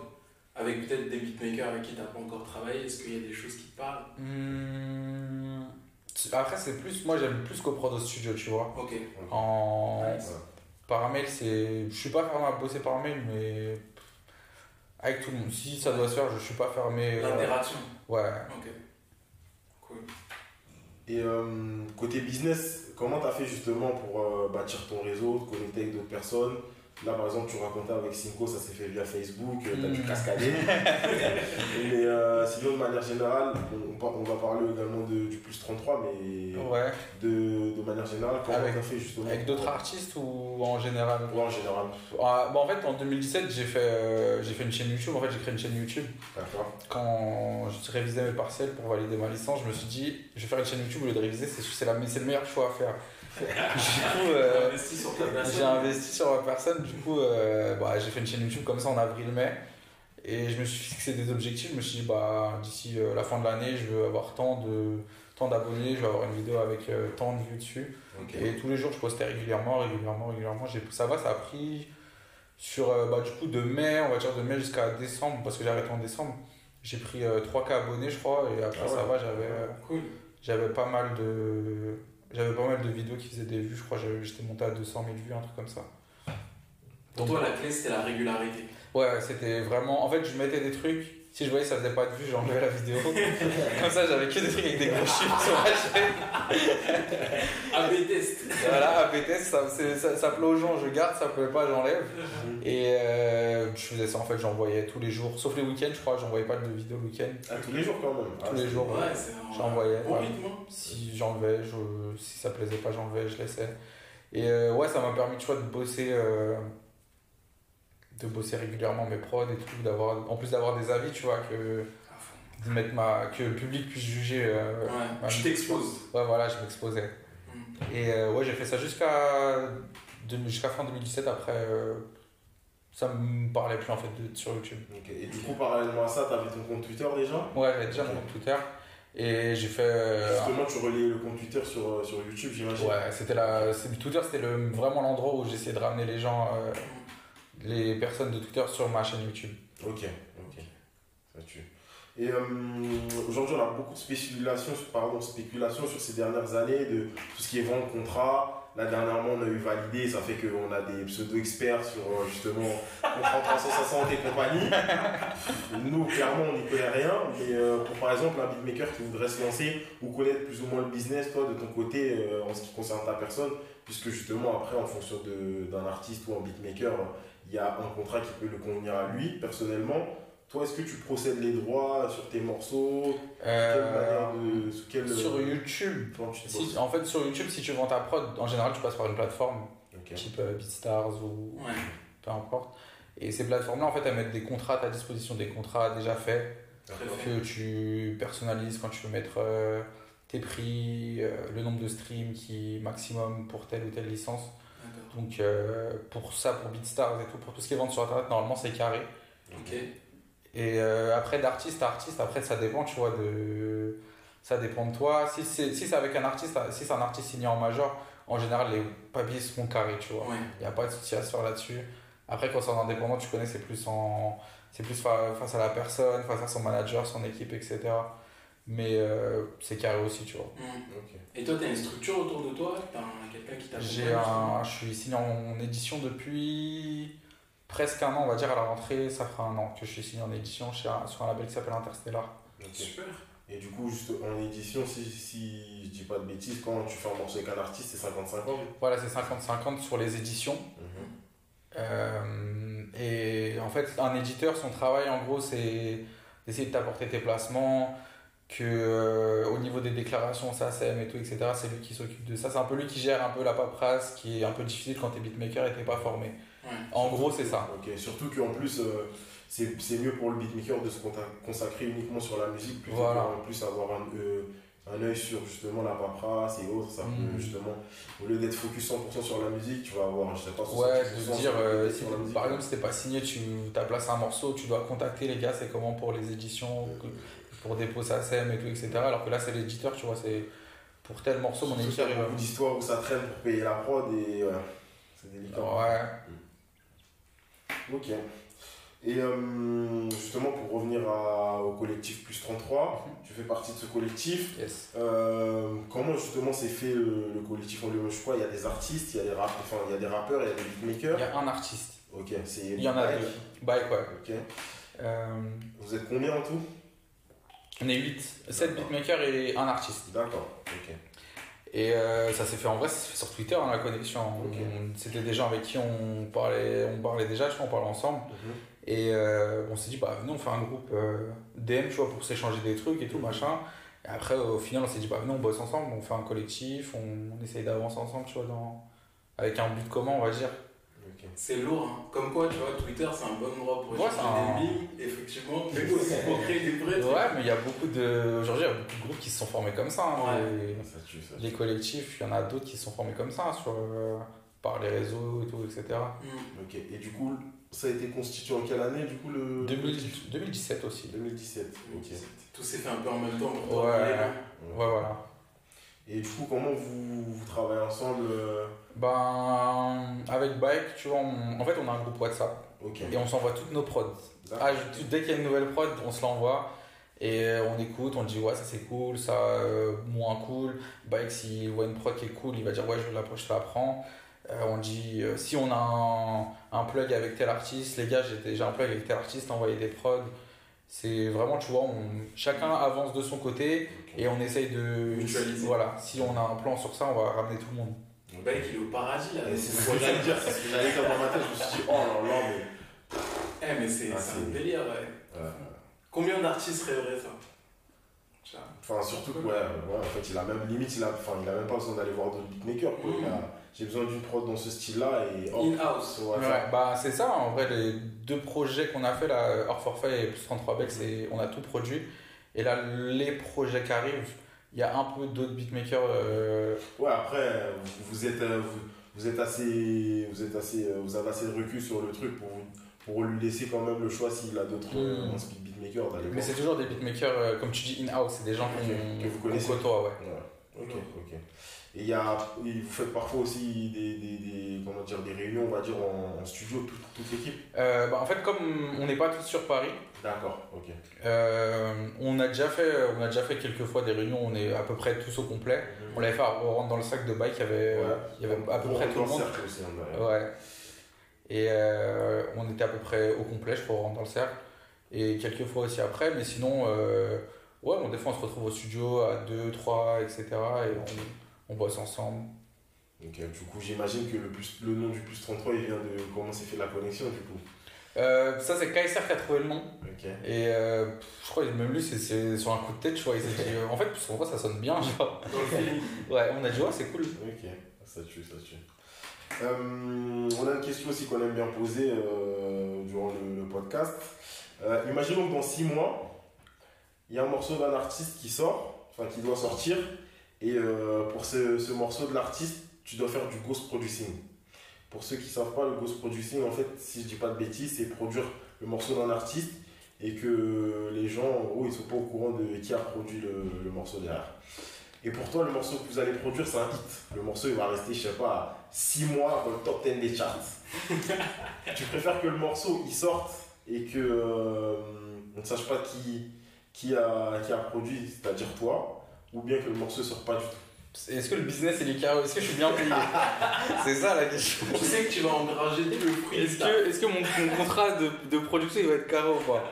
avec peut-être des beatmakers avec qui tu n'as pas encore travaillé, est-ce qu'il y a des choses qui te parlent? Hmm, Après, c'est plus, moi j'aime plus qu'au prod au studio, tu vois. Ok. En Nice. par mail, c'est, je suis pas fermé à bosser par mail, mais avec tout le monde. Si ça doit se faire, je suis pas fermé. euh, L'interaction. Ouais. Ok. Cool. Et euh, côté business, comment tu as fait justement pour euh, bâtir ton réseau, te connecter avec d'autres personnes? Là, par exemple, tu racontais avec Cinco, ça s'est fait via Facebook, tu as dû Mm. cascader. mais euh, sinon, de manière générale, on, va parler également de, du plus 33, mais Ouais. de, de manière générale, comment Avec- as fait justement Avec d'autres artistes ou en général? Ouais, en général. Ah, bah, En fait, en 2017, j'ai fait, euh, j'ai fait une chaîne YouTube. En fait, j'ai créé une chaîne YouTube. D'accord. Quand je révisais mes partiels pour valider ma licence, je me suis dit, je vais faire une chaîne YouTube au lieu de réviser, c'est c'est la- c'est le meilleur choix à faire. Du coup, euh, personne. j'ai investi sur ma personne. Du coup, euh, bah, j'ai fait une chaîne YouTube comme ça en avril-mai. Et je me suis fixé des objectifs. Je me suis dit, bah, d'ici euh, la fin de l'année, je veux avoir tant de tant d'abonnés, je vais avoir une vidéo avec tant de vues dessus. Et tous les jours, je postais régulièrement, régulièrement, régulièrement. Ça va, ça a pris sur, bah, du coup, de mai, on va dire de mai jusqu'à décembre, parce que j'ai arrêté en décembre. J'ai pris euh, 3K abonnés, je crois, et après, Ah ouais. ça va, j'avais, Cool. j'avais pas mal de. J'avais pas mal de vidéos qui faisaient des vues, je crois, j'avais- j'étais monté à 200 000 vues, un truc comme ça. Pour toi, la clé, c'était la régularité. Ouais, c'était vraiment. En fait, je mettais des trucs. Si je voyais que ça faisait pas de vues, j'enlevais la vidéo. Comme ça, j'avais que des trucs avec des gros chiffres sur ma chaîne. AB test. Voilà, AB test, ça, ça, ça plaît aux gens, je garde, ça plaît pas, j'enlève. Et euh, je faisais ça en fait, j'envoyais tous les jours, sauf les week-ends, je crois, j'envoyais pas de vidéos le week-end. Ah, tous les jours quand même. Ah, Tous les c'est- jours. Ouais, J'envoyais, bon ouais. rythme. hein. Si j'enlevais, je, si ça plaisait pas, j'enlevais, je laissais. Et euh, ouais, ça m'a permis, tu vois, de bosser, euh, de bosser régulièrement mes prods et tout, d'avoir, en plus d'avoir des avis, tu vois, que, de mettre ma, que le public puisse juger. euh, Ouais, ma tu musique. t'exposes. Ouais, voilà, je m'exposais. Mm. Et euh, ouais, j'ai fait ça jusqu'à de- jusqu'à fin 2017. Après, euh, ça me parlait plus en fait de, sur YouTube. Et du coup, parallèlement à ça, tu avais ton compte Twitter déjà? Ouais, j'avais déjà mon compte Twitter. Et j'ai fait. euh, Justement, tu relayais le compte Twitter sur, euh, sur YouTube, j'imagine. ouais, c'était la. Twitter, c'était le, vraiment l'endroit où j'essayais de ramener les gens, euh, les personnes de Twitter sur ma chaîne YouTube. Ok, ok. Ça tue. Et euh, aujourd'hui, on a beaucoup de spéculation, pardon, spéculation sur ces dernières années de tout ce qui est vente contrat. Là, dernièrement, on a eu validé, ça fait qu'on a des pseudo-experts sur euh, justement contrat 360 et compagnie. Nous, clairement, on n'y connaît rien, mais euh, pour par exemple un beatmaker qui voudrait se lancer ou connaître plus ou moins le business, toi, de ton côté, en ce qui concerne ta personne, puisque justement, après, en fonction d'un artiste ou un beatmaker, il y a un contrat qui peut le convenir à lui, personnellement. Toi, est-ce que tu procèdes les droits sur tes morceaux? Euh, manière de. Sous quelle, sur YouTube, si, bosses en fait, sur YouTube, si tu vends ta prod, en général, tu passes par une plateforme type euh, BeatStars ou Ouais. peu importe. Et ces plateformes-là, en fait, elles mettent des contrats à ta disposition, des contrats déjà faits Très D'accord. fait. que tu personnalises quand tu veux mettre euh, tes prix, euh, le nombre de streams qui est maximum pour telle ou telle licence. Donc euh, pour ça, pour BeatStars et tout, pour tout ce qui est vendu sur Internet, normalement c'est carré. Ok. Et euh, après d'artiste à artiste, après ça dépend, tu vois, de... Ça dépend de toi. Si c'est si c'est avec un artiste, si c'est un artiste signé en major, en général les papiers seront carrés, tu vois. Il n'y a pas de souci à se faire là-dessus. Après, quand c'est en indépendant, tu connais, c'est plus, en... c'est plus fa- face à la personne, face à son manager, son équipe, etc. Mais euh, c'est carré aussi, tu vois. Mm. Ok. Et toi, tu as une structure autour de toi Tu as quelqu'un qui t'accompagne J'ai un, je suis signé en édition depuis presque un an, on va dire à la rentrée, ça fera un an que je suis signé en édition chez un- sur un label qui s'appelle Interstellar. Ok. Super. Et du coup, juste en édition, si, si je dis pas de bêtises, quand tu fais un morceau avec un artiste, c'est 50-50 Voilà, c'est 50-50 sur les éditions. Euh, et en fait, un éditeur, son travail en gros, c'est d'essayer de t'apporter tes placements, que euh, au niveau des déclarations, ça SACEM et tout, etc., c'est lui qui s'occupe de ça. C'est un peu lui qui gère un peu la paperasse, qui est un peu difficile quand t'es beatmaker et t'es pas formé. Ouais. En gros, c'est ça. Ok, surtout qu'en plus, euh, c'est c'est mieux pour le beatmaker de se consacrer uniquement sur la musique plutôt Voilà. qu'en plus avoir un, euh, un œil sur justement la paperasse et autres. Ça Mm. peut justement, au lieu d'être focus 100% sur la musique, tu vas avoir, je sais pas, Ouais, 70% de dire, sur- sur si, la musique. par exemple, si t'es pas signé, tu as placé un morceau, tu dois contacter les gars, c'est comment pour les éditions, pour déposer sa SEM et tout, etc. Alors que là, c'est l'éditeur, tu vois, c'est pour tel morceau, mon éditeur, qu'il y il a beaucoup d'histoires où ça traîne pour payer la prod et voilà, c'est délicat. Ouais. Ok. Et euh, justement, pour revenir à- au collectif Plus 33, tu fais partie de ce collectif. Yes. Euh, comment justement s'est fait le, le collectif en lui-même? Je crois il y a des artistes, il y a des, rap, enfin, il y a des rappeurs, il y a des Il beatmakers. y a un artiste. Ok, c'est. Il y en a deux. Bike, ouais. Ok. Euh, Vous êtes combien en tout? On est 8. 7 beatmakers et un artiste. D'accord. Ok. Et euh, ça s'est fait en vrai, ça s'est fait sur Twitter, hein, la connexion. C'était des gens avec qui on parlait, on parlait déjà, vois, on parlait ensemble. Mhm. Et euh, on s'est dit, bah venez, on fait un groupe euh, DM, tu vois, pour s'échanger des trucs et tout, Mhm. machin. Et après, au final, on s'est dit, bah venez, on bosse ensemble, on fait un collectif, on, on essaye d'avancer ensemble, tu vois, dans... avec un but commun, on va dire. C'est lourd, hein. Comme quoi, tu vois, Twitter, c'est un bon endroit pour Ouais, échanger un- des billes, effectivement, mais aussi pour créer des trucs. Ouais, mais il y a beaucoup de. Aujourd'hui, il y a beaucoup de groupes qui se sont formés comme ça. hein, Ouais. les- Ça tue, ça tue. les collectifs, il y en a d'autres qui se sont formés comme ça, sur, euh, par les réseaux et tout, etc. Mm. Ok. Et du coup, ça a été constitué en quelle année du coup le 2000 2017 aussi. 2017. Ok. Tout s'est fait un peu en même temps pour. Ouais. mais, euh, Ouais, voilà. Et du coup, comment vous, vous travaillez ensemble euh, Ben, avec Bike, tu vois, on- en fait, on a un groupe WhatsApp Ok. et on s'envoie toutes nos prods. Ah, je- dès qu'il y a une nouvelle prod, on se l'envoie et on écoute, on dit ouais, ça c'est cool, ça euh, moins cool. Bike, s'il voit une prod qui est cool, il va dire ouais, je, la, je la prends. Euh, on dit euh, si on a un, un plug avec tel artiste, les gars, j'ai déjà un plug avec tel artiste, envoyez des prods. C'est vraiment, tu vois, on, chacun avance de son côté et on essaye de. Mutualiser. Voilà, si on a un plan sur ça, on va ramener tout le monde. Le mec, il est au paradis là. Et C'est ce que j'allais dire, c'est ce que j'allais dire dans ma tête. Je me suis dit, oh là là, mais. Eh, mais c'est Ah, un délire, ouais. Ouais. Combien d'artistes rêveraient ça. Enfin, surtout que, ouais, ouais, en fait, il a même limite, il a, enfin, il a même pas besoin d'aller voir d'autres beatmakers. a- J'ai besoin d'une prod dans ce style-là et In-house. Ouais, bah c'est ça, en vrai, les deux projets qu'on a fait là, hors forfait et plus 33 Beck, c'est on a tout produit. Et là, les projets qui arrivent, il y a un peu d'autres beatmakers. euh, Ouais, après, vous, vous êtes, euh, vous, vous êtes assez, vous êtes assez, euh, vous avez assez de recul sur le truc pour, pour lui laisser quand même le choix s'il a d'autres euh, Mm. speed beatmakers mais c'est toujours des beatmakers, euh, comme tu dis, in-house, c'est des gens Ok, qu'on que vous connaissez. côtoie, ouais. Ouais. Ok, ok. Et il y a, vous faites parfois aussi des, des, des, comment dire, des réunions, on va dire, en, en studio, toute, toute l'équipe? Euh, bah, en fait, comme on n'est pas tous sur Paris, D'accord, ok. euh, on, a déjà fait, on a déjà fait quelques fois des réunions, on est à peu près tous au complet. On l'avait fait à on rentre dans le sac de bike, il y avait, il y avait à peu près tout le monde. aussi, hein, ouais. Et euh, on était à peu près au complet, je crois, on rentre dans le cercle. Et quelques fois aussi après, mais sinon, euh, ouais, bon, des fois on se retrouve au studio à 2, 3, etc. Et on, on bosse ensemble. Ok, du coup, j'imagine que le, plus, le nom du plus 33, il vient de comment s'est fait la connexion, du coup. Euh, ça, c'est KSR qui a trouvé le nom. Ok. Et euh, je crois même lui, c'est- sur un coup de tête, tu vois. Il s'est dit, euh, en fait, plus 33, ça sonne bien, genre. Dans le feeling. Ouais, on a dit, ouais, c'est cool. Ok, ça tue, ça tue. Euh, on a une question aussi qu'on aime bien poser durant le, le podcast. Imaginons que dans 6 mois, il y a un morceau d'un artiste qui sort, enfin qui doit sortir, et pour ce, ce morceau de l'artiste, tu dois faire du ghost producing. Pour ceux qui ne savent pas, le ghost producing, en fait, si je dis pas de bêtises, c'est produire le morceau d'un artiste et que les gens, en gros, ils sont pas au courant de qui a produit le, le morceau derrière. Et pour toi, le morceau que vous allez produire, c'est un hit. Le morceau, il va rester, je sais pas, 6 mois dans le top 10 des charts. tu préfères que le morceau, il sorte et que euh, on ne sache pas qui, qui, a, qui a produit, c'est-à-dire toi, ou bien que le morceau ne sorte pas du tout. Est-ce que le business, il est carré Est-ce que je suis bien payé? C'est ça la question. Tu sais que tu vas engranger le fruit Est-ce que, est que mon, mon contrat de, de production, il va être carré ou pas?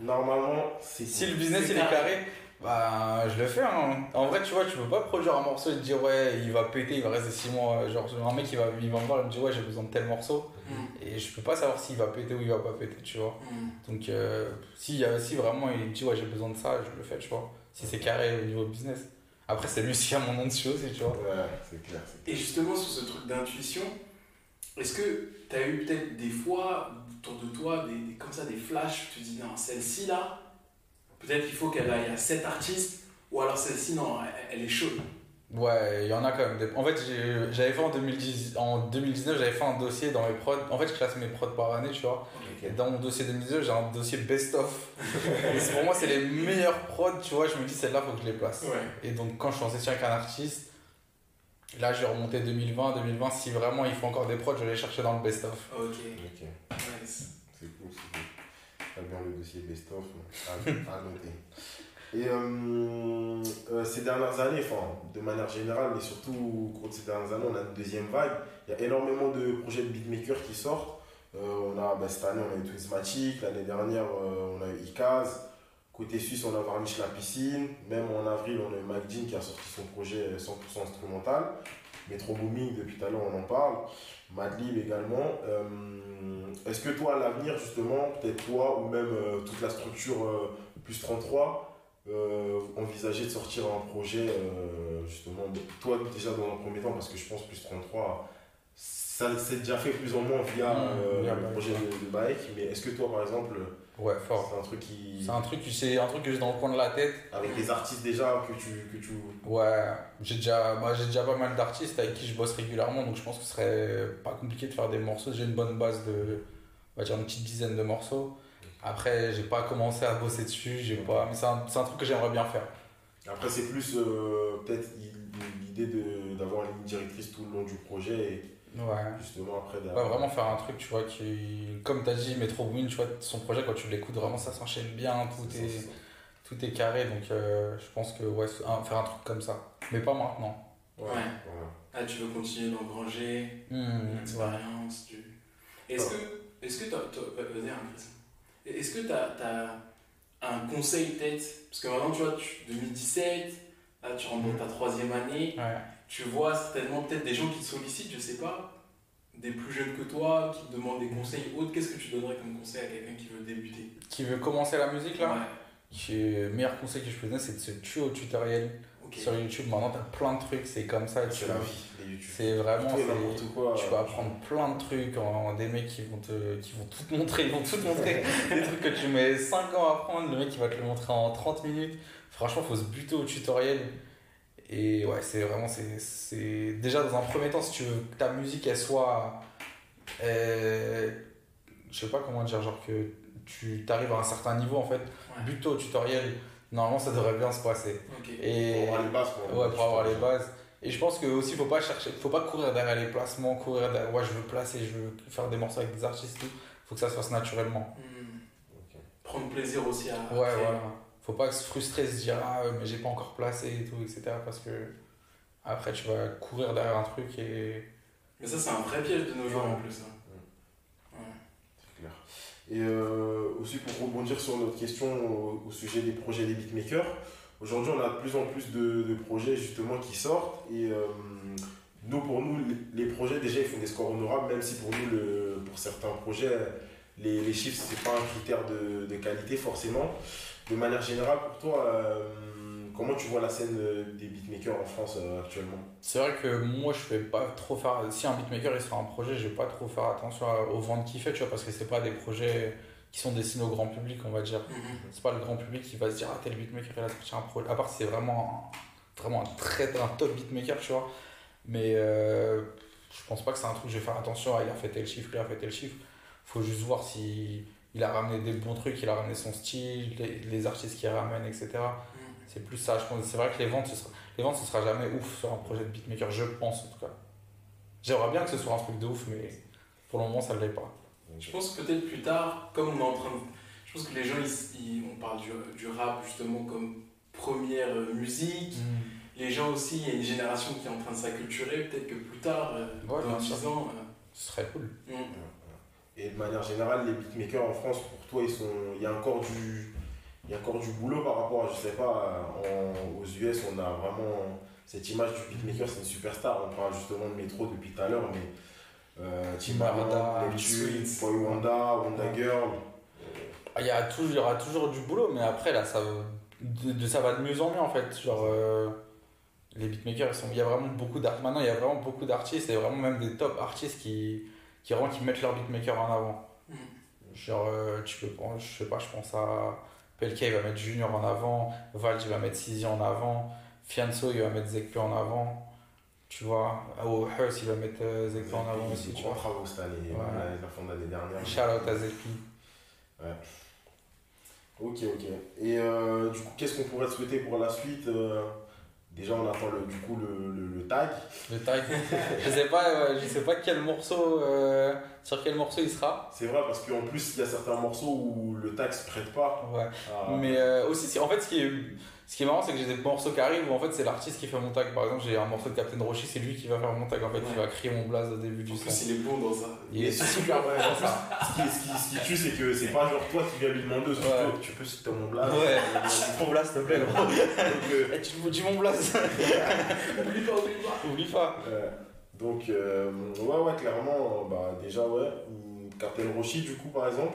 Normalement, c'est Si le business C'est il est carré. carré, bah je le fais. Hein. En vrai, tu vois, tu peux pas produire un morceau et te dire ouais, il va péter, il va rester 6 mois. Genre, un mec il va, il va me voir et me dire ouais, j'ai besoin de tel morceau. Mm. Et je peux pas savoir s'il va péter ou il va pas péter, tu vois. Mm. Donc, euh, si, a- si vraiment il me dit ouais, j'ai besoin de ça, je le fais, tu vois. Si c'est carré au niveau business. Après, c'est a mon nom dessus aussi, tu vois. Ouais, c'est clair. c'est clair. Et justement, sur ce truc d'intuition, est-ce que tu as eu peut-être des fois autour de toi, des, des- comme ça, des flashs, tu te dis, non, celle-ci là, peut-être qu'il faut qu'elle aille à cet artiste, Ou alors celle-ci, non, elle, elle est chaude. Ouais, il y en a quand même. Des... En fait, j'avais fait en, 2010... en 2019, j'avais fait un dossier dans mes prods. En fait, je classe mes prods par année, tu vois. Dans mon dossier 2019, j'ai un dossier best-of. Pour moi, c'est les meilleurs prods, tu vois. Je me dis, celle-là, faut que je les place. Ouais. Et donc, quand je suis en session avec un artiste, là, j'ai remonté 2020. 2020, si vraiment il faut encore des prods, je vais les chercher dans le best-of. Ok, Ok, nice. c'est cool, c'est cool. Très bien le dossier best-of, à, à noter. Et euh, euh, ces dernières années, enfin, de manière générale, mais surtout au cours de ces dernières années, on a une deuxième vague. Il y a énormément de projets de beatmakers qui sortent. Euh, on a, bah, cette année, on a eu Twismatic, l'année dernière, euh, on a eu Ikaz. Côté suisse, on a Varnish La Piscine. Même en avril, on a eu McDean qui a sorti son projet 100% instrumental. Metro Booming, depuis tout à l'heure, on en parle. Madlib également. Euh, Est-ce que toi, à l'avenir, justement, peut-être toi ou même toute la structure plus 33, euh, envisager de sortir un projet, justement, toi déjà dans un premier temps, parce que je pense plus 33, ça s'est déjà fait plus ou moins via Mmh, euh, le projet de, de Baek, mais est-ce que toi, par exemple, Ouais, fort. c'est un truc qui. C'est un truc, c'est un truc que j'ai dans le coin de la tête. avec des artistes déjà que tu. Que tu... Ouais, j'ai déjà, moi j'ai déjà pas mal d'artistes avec qui je bosse régulièrement, donc je pense que ce serait pas compliqué de faire des morceaux. J'ai une bonne base de, on va dire une petite dizaine de morceaux. Après, j'ai pas commencé à bosser dessus, j'ai pas, mais c'est un, c'est un truc que j'aimerais bien faire. Après, c'est plus euh, peut-être l'idée de- d'avoir une ligne directrice tout le long du projet et Ouais. justement après. Ouais, vraiment faire un truc, tu vois, qui, comme t'as dit, Metro Boomin, tu vois, son projet, quand tu l'écoutes, vraiment ça s'enchaîne bien, tout est, tout est carré, donc euh, je pense que ouais, un- faire un truc comme ça. Mais pas maintenant. Ouais. Ah, tu veux continuer d'engranger ouais. l'expérience du... Est-ce que... Est-ce que t'as... Est-ce que t'as as un conseil peut-être? Parce que maintenant, tu vois, tu, 2017, là, tu rentres dans ta troisième année, Ouais. Tu vois certainement peut-être des gens qui te sollicitent, je sais pas, des plus jeunes que toi, qui te demandent des conseils autres. Qu'est-ce que tu donnerais comme conseil à quelqu'un qui veut débuter? Qui veut commencer la musique là? Ouais, qui, Le meilleur conseil que je peux donner, c'est de se tuer au tutoriel. Sur YouTube, maintenant, t'as plein de trucs, c'est comme ça. tu C'est vois. la vie, les YouTube. C'est vraiment. Quoi. Tu vas apprendre plein de trucs, en, des mecs qui vont, te, qui vont tout te montrer, ils vont tout te montrer. des trucs que tu mets 5 ans à apprendre, le mec il va te le montrer en 30 minutes. Franchement, faut se buter au tutoriel. Et ouais, c'est vraiment, c'est, c'est... Déjà, dans un premier temps, si tu veux que ta musique, elle soit... euh, je sais pas comment dire, genre que tu t'arrives à un certain niveau, en fait, Ouais. tutoriel, normalement, ça devrait bien se passer. Et... Pour avoir les bases. Ouais, pour avoir les bases. Et je pense que aussi, faut pas chercher, faut pas courir derrière les placements, courir derrière, ouais, je veux placer, je veux faire des morceaux avec des artistes, tout. Faut que ça se fasse naturellement. Hmm. Prendre plaisir aussi à. Ouais, créer. voilà. Faut pas se frustrer, se dire, ah, mais j'ai pas encore placé et tout, etc. Parce que après, tu vas courir derrière un truc et. Mais ça, c'est un vrai piège de nos jours en plus. hein. C'est clair. Et euh, aussi pour rebondir sur notre question au, au sujet des projets des beatmakers, aujourd'hui on a de plus en plus de, de projets justement qui sortent et euh, nous pour nous les, les projets déjà ils font des scores honorables même si pour nous le, pour certains projets les, les chiffres c'est pas un critère de, de qualité forcément. De manière générale pour toi euh, comment tu vois la scène des beatmakers en France euh, actuellement? C'est vrai que moi, je vais pas trop faire. Si un beatmaker il sort un projet, je vais pas trop faire attention aux ventes qu'il fait, tu vois, parce que c'est pas des projets qui sont destinés au grand public, on va dire. Mhm. C'est pas le grand public qui va se dire ah tel beatmaker il a sorti un projet. À part si c'est vraiment un, vraiment un très un top beatmaker tu vois. Mais euh, je pense pas que c'est un truc que je vais faire attention à il a fait tel chiffre, il a fait tel chiffre. Faut juste voir si il a ramené des bons trucs, il a ramené son style, les, les artistes qu'il ramène, etc. Mhm. C'est plus ça, je pense. C'est vrai que les ventes, ce sera, les ventes, ce sera jamais ouf sur un projet de beatmaker, je pense en tout cas. J'aimerais bien que ce soit un truc de ouf, mais pour le moment ça ne l'est pas. Je pense que peut-être plus tard, comme on est en train de. Je pense que les gens, ils, ils- on parle du, du rap justement comme première musique. Les gens aussi, il y a une génération qui est en train de s'acculturer. Peut-être que plus tard, euh, Ouais, dans bien sûr. 10 ans. euh, Ce serait cool. hmm. Et de manière générale, les beatmakers en France, pour toi, ils sont, il y a encore du, il y a encore du boulot par rapport à, je sais pas, en- aux US, on a vraiment cette image du beatmaker, c'est une superstar. On parle justement de métro depuis tout à l'heure, mais euh, Timbaland, Neptune. Boy Wanda, Wanda Girl. Ah, Il y, a toujours, il y aura toujours du boulot, mais après, là, ça, va- de, de- ça va de mieux en mieux, en fait. Genre, euh, les beatmakers, ils sont, il y a vraiment beaucoup d'artistes. Maintenant, il y a vraiment beaucoup d'artistes, et vraiment même des top artistes qui, qui, vraiment, qui mettent leur beatmaker en avant. Mhm. Genre, euh, tu peux prendre, je sais pas, je pense à PLK il va mettre Junior en avant, Val il va mettre Sizi en avant, Fianso il va mettre Zekpe en avant. Tu vois, au Hearst il va mettre euh, Zekpe en avant aussi, tu vois. travaux cette année, Ouais. la, la fin de l'année dernière. Shout out à Zekpe. Ok, ok. Et euh, du coup, qu'est-ce qu'on pourrait te souhaiter pour la suite Euh, Déjà, on attend le, du coup le, le, le tag. Le tag. je sais pas, euh, je sais pas quel morceau, euh, sur quel morceau il sera. C'est vrai parce qu'en plus, il y a certains morceaux où le tag se prête pas. Ouais. à- Mais euh, aussi, en fait, ce qui est, ce qui est marrant, c'est que j'ai des morceaux qui arrivent où en fait c'est l'artiste qui fait mon tag. Par exemple, j'ai un morceau de Captain Roshi, c'est lui qui va faire mon tag. En fait, il va crier mon blaze au début du En son. plus, il est bon dans ça. Il est super bon dans ça. Ce qui, ce qui- ce qui tue, c'est que c'est pas genre toi qui viens lui demander Ouais. tu peux citer mon blaze. Ouais. Mon blaze, s'il te plaît, gros. Donc, euh, Eh, tu me dis mon blaze Oublie pas, oublie pas. Oublie pas. euh, donc, euh, ouais, ouais, clairement, bah, déjà, ouais. Captain Roshi, du coup, par exemple.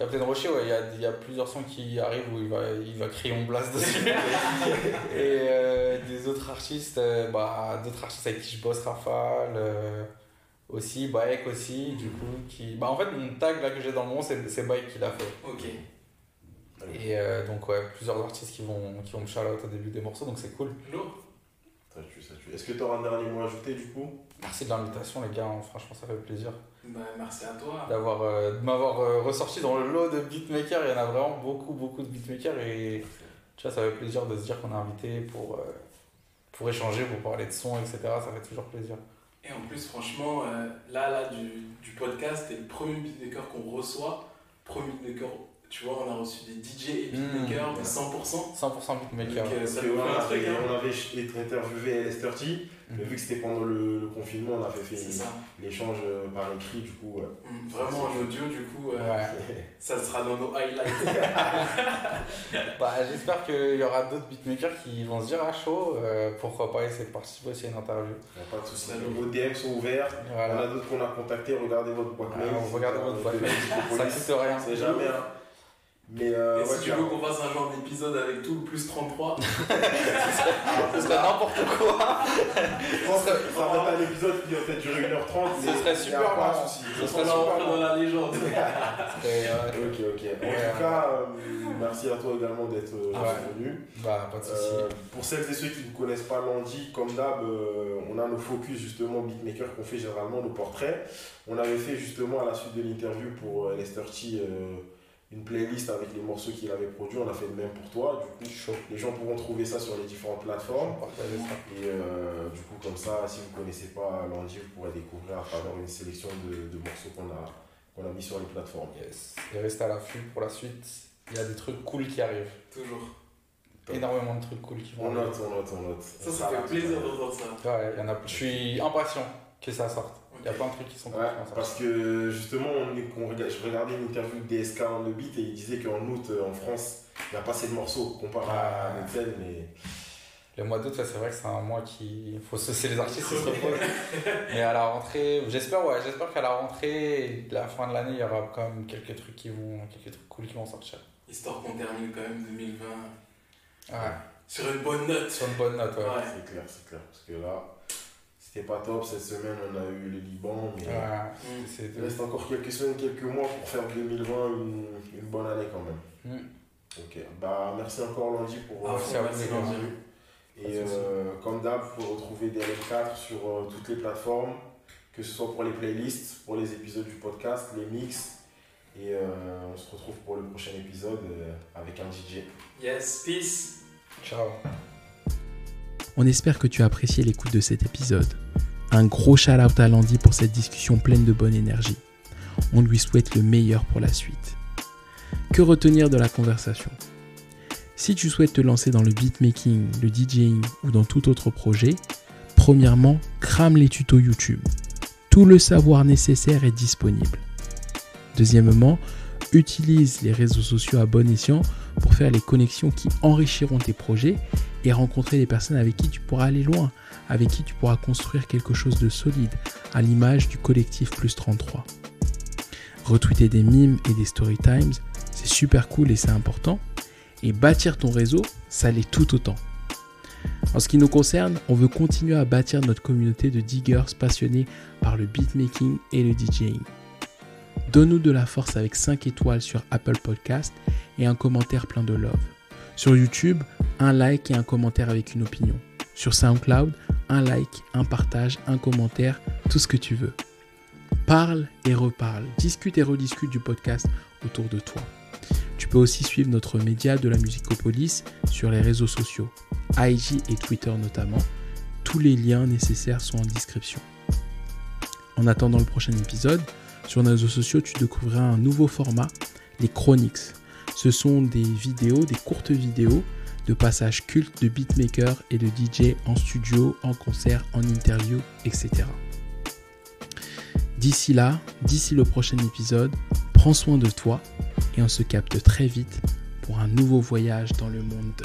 Captain Rocher, ouais, il y a, il y a plusieurs sons qui arrivent où il va, il va crier mon blaze dessus. Et euh, des autres artistes, euh, bah, d'autres artistes avec qui je bosse, Rafale, euh, aussi, Baek aussi, du coup. Qui... Bah, en fait, mon tag là que j'ai dans le moment, c'est Baek qui l'a fait. Ok. Et euh, donc, ouais, plusieurs artistes qui vont, qui vont me shout out au début des morceaux, donc c'est cool. Lourd. Est-ce que tu auras un dernier mot à ajouter, du coup? Merci de l'invitation, les gars, hein, franchement, ça fait plaisir Bah, merci à toi. d'avoir euh, de m'avoir euh, ressorti dans le lot de beatmakers. Il y en a vraiment beaucoup, beaucoup de beatmakers et tu vois, ça fait plaisir de se dire qu'on est invité pour, euh, pour échanger, pour parler de son, etc. Ça fait toujours plaisir. Et en plus, franchement, là, là, du, du podcast, t'es le premier beatmaker qu'on reçoit. Premier beatmaker, tu vois, on a reçu des DJ et beatmakers Mmh. de 100%. 100% beatmaker. Donc, euh, ça nous on un truc, avait, hein. on avait interviewé LS30, mais Mhm. vu que c'était pendant le, le confinement, on avait fait l'échange euh, par écrit, du coup. ouais. Mmh, Vraiment en audio, du coup, euh, Ouais. ça sera dans nos highlights. Bah, J'espère qu'il y aura d'autres beatmakers qui vont se dire ah chaud, euh, pourquoi pas essayer de participer aussi à une interview. A pas de souci. Salut. Vos DM sont ouverts. On a Voilà. d'autres qu'on a contactés. Regardez votre boîte mail. Regardez votre boîte mail. Ça coûte rien. C'est jamais. Hein. Mais euh, Et ouais, si tu veux qu'on fasse un genre d'épisode avec tout le plus 33, Ce serait n'importe quoi. je pense que ça va être un épisode qui va peut-être durer 1h30. Ce serait super pas de souci. Ce on serait va super dans la légende. Euh, Ok, ok. En Ouais. tout cas, euh, merci à toi également d'être euh, Ouais. venu. bah, pas de soucis. Euh, pour celles et ceux qui ne connaissent pas Landy, comme d'hab, euh, on a nos focus justement beatmaker qu'on fait généralement, nos portraits. On avait fait justement à la suite de l'interview pour euh, Lester T euh, une playlist avec les morceaux qu'il avait produits. On a fait le même pour toi. Du coup, Chaud. les gens pourront trouver ça sur les différentes plateformes. Partager ça. Et euh, du coup, comme ça, si vous ne connaissez pas Landy, vous pourrez découvrir à travers une sélection de, de morceaux qu'on a, qu'on a mis sur les plateformes. Yes. Et restez à l'affût pour la suite. Il y a des trucs cool qui arrivent. Toujours. Énormément de trucs cool qui vont On note, on note, on note. Ça, ça fait plaisir d'entendre ça. Ouais, il y en a. Je suis impatient que ça sorte. Il y a plein de trucs qui sont Ouais, parce que justement, on est, qu'on regarde- je regardais une interview de DSK en le beat et il disait qu'en août, euh, en France, il n'y a pas assez de morceaux comparé à Ouais. Bruxelles, mais Le mois d'août, c'est vrai que c'est un mois qui. Il faut se c'est les artistes qui se reposent. Mais à la rentrée, j'espère, ouais, j'espère qu'à la rentrée et la fin de l'année, il y aura quand même quelques trucs qui vont. quelques trucs cool qui vont sortir. Histoire qu'on termine quand même 2020 Ouais. sur une bonne note. Sur une bonne note, ouais. Ouais. c'est clair, c'est clair. Parce que là, c'était pas top. Cette semaine, on a eu le Liban, mais. Mm. C'est il reste encore quelques semaines, quelques mois pour faire 2020 une, une bonne année quand même. Mm. Ok, bah merci encore Landy pour Ah, euh, merci à vous, Et euh, comme d'hab, vous pouvez retrouver DLM4 sur euh, toutes les plateformes, que ce soit pour les playlists, pour les épisodes du podcast, les mix. Et euh, on se retrouve pour le prochain épisode euh, avec un DJ. Yes, peace. Ciao. On espère que tu as apprécié l'écoute de cet épisode. Un gros shout-out à Landy pour cette discussion pleine de bonne énergie. On lui souhaite le meilleur pour la suite. Que retenir de la conversation? Si tu souhaites te lancer dans le beatmaking, le DJing ou dans tout autre projet, premièrement, crame les tutos YouTube. Tout le savoir nécessaire est disponible. Deuxièmement, utilise les réseaux sociaux à bon escient pour faire les connexions qui enrichiront tes projets et rencontrer des personnes avec qui tu pourras aller loin, avec qui tu pourras construire quelque chose de solide, à l'image du collectif Plus 33. Retweeter des mimes et des story times, c'est super cool et c'est important. Et bâtir ton réseau, ça l'est tout autant. En ce qui nous concerne, on veut continuer à bâtir notre communauté de diggers passionnés par le beatmaking et le DJing. Donne-nous de la force avec 5 étoiles sur Apple Podcast et un commentaire plein de love. Sur YouTube, un like et un commentaire avec une opinion. Sur SoundCloud, un like, un partage, un commentaire, tout ce que tu veux. Parle et reparle, discute et rediscute du podcast autour de toi. Tu peux aussi suivre notre média de la Musicopolis sur les réseaux sociaux, IG et Twitter notamment. Tous les liens nécessaires sont en description. En attendant le prochain épisode, sur nos réseaux sociaux, tu découvriras un nouveau format, les Chronics. Ce sont des vidéos, des courtes vidéos de passages cultes de beatmakers et de DJ en studio, en concert, en interview, etc. D'ici là, d'ici le prochain épisode, prends soin de toi et on se capte très vite pour un nouveau voyage dans le monde de...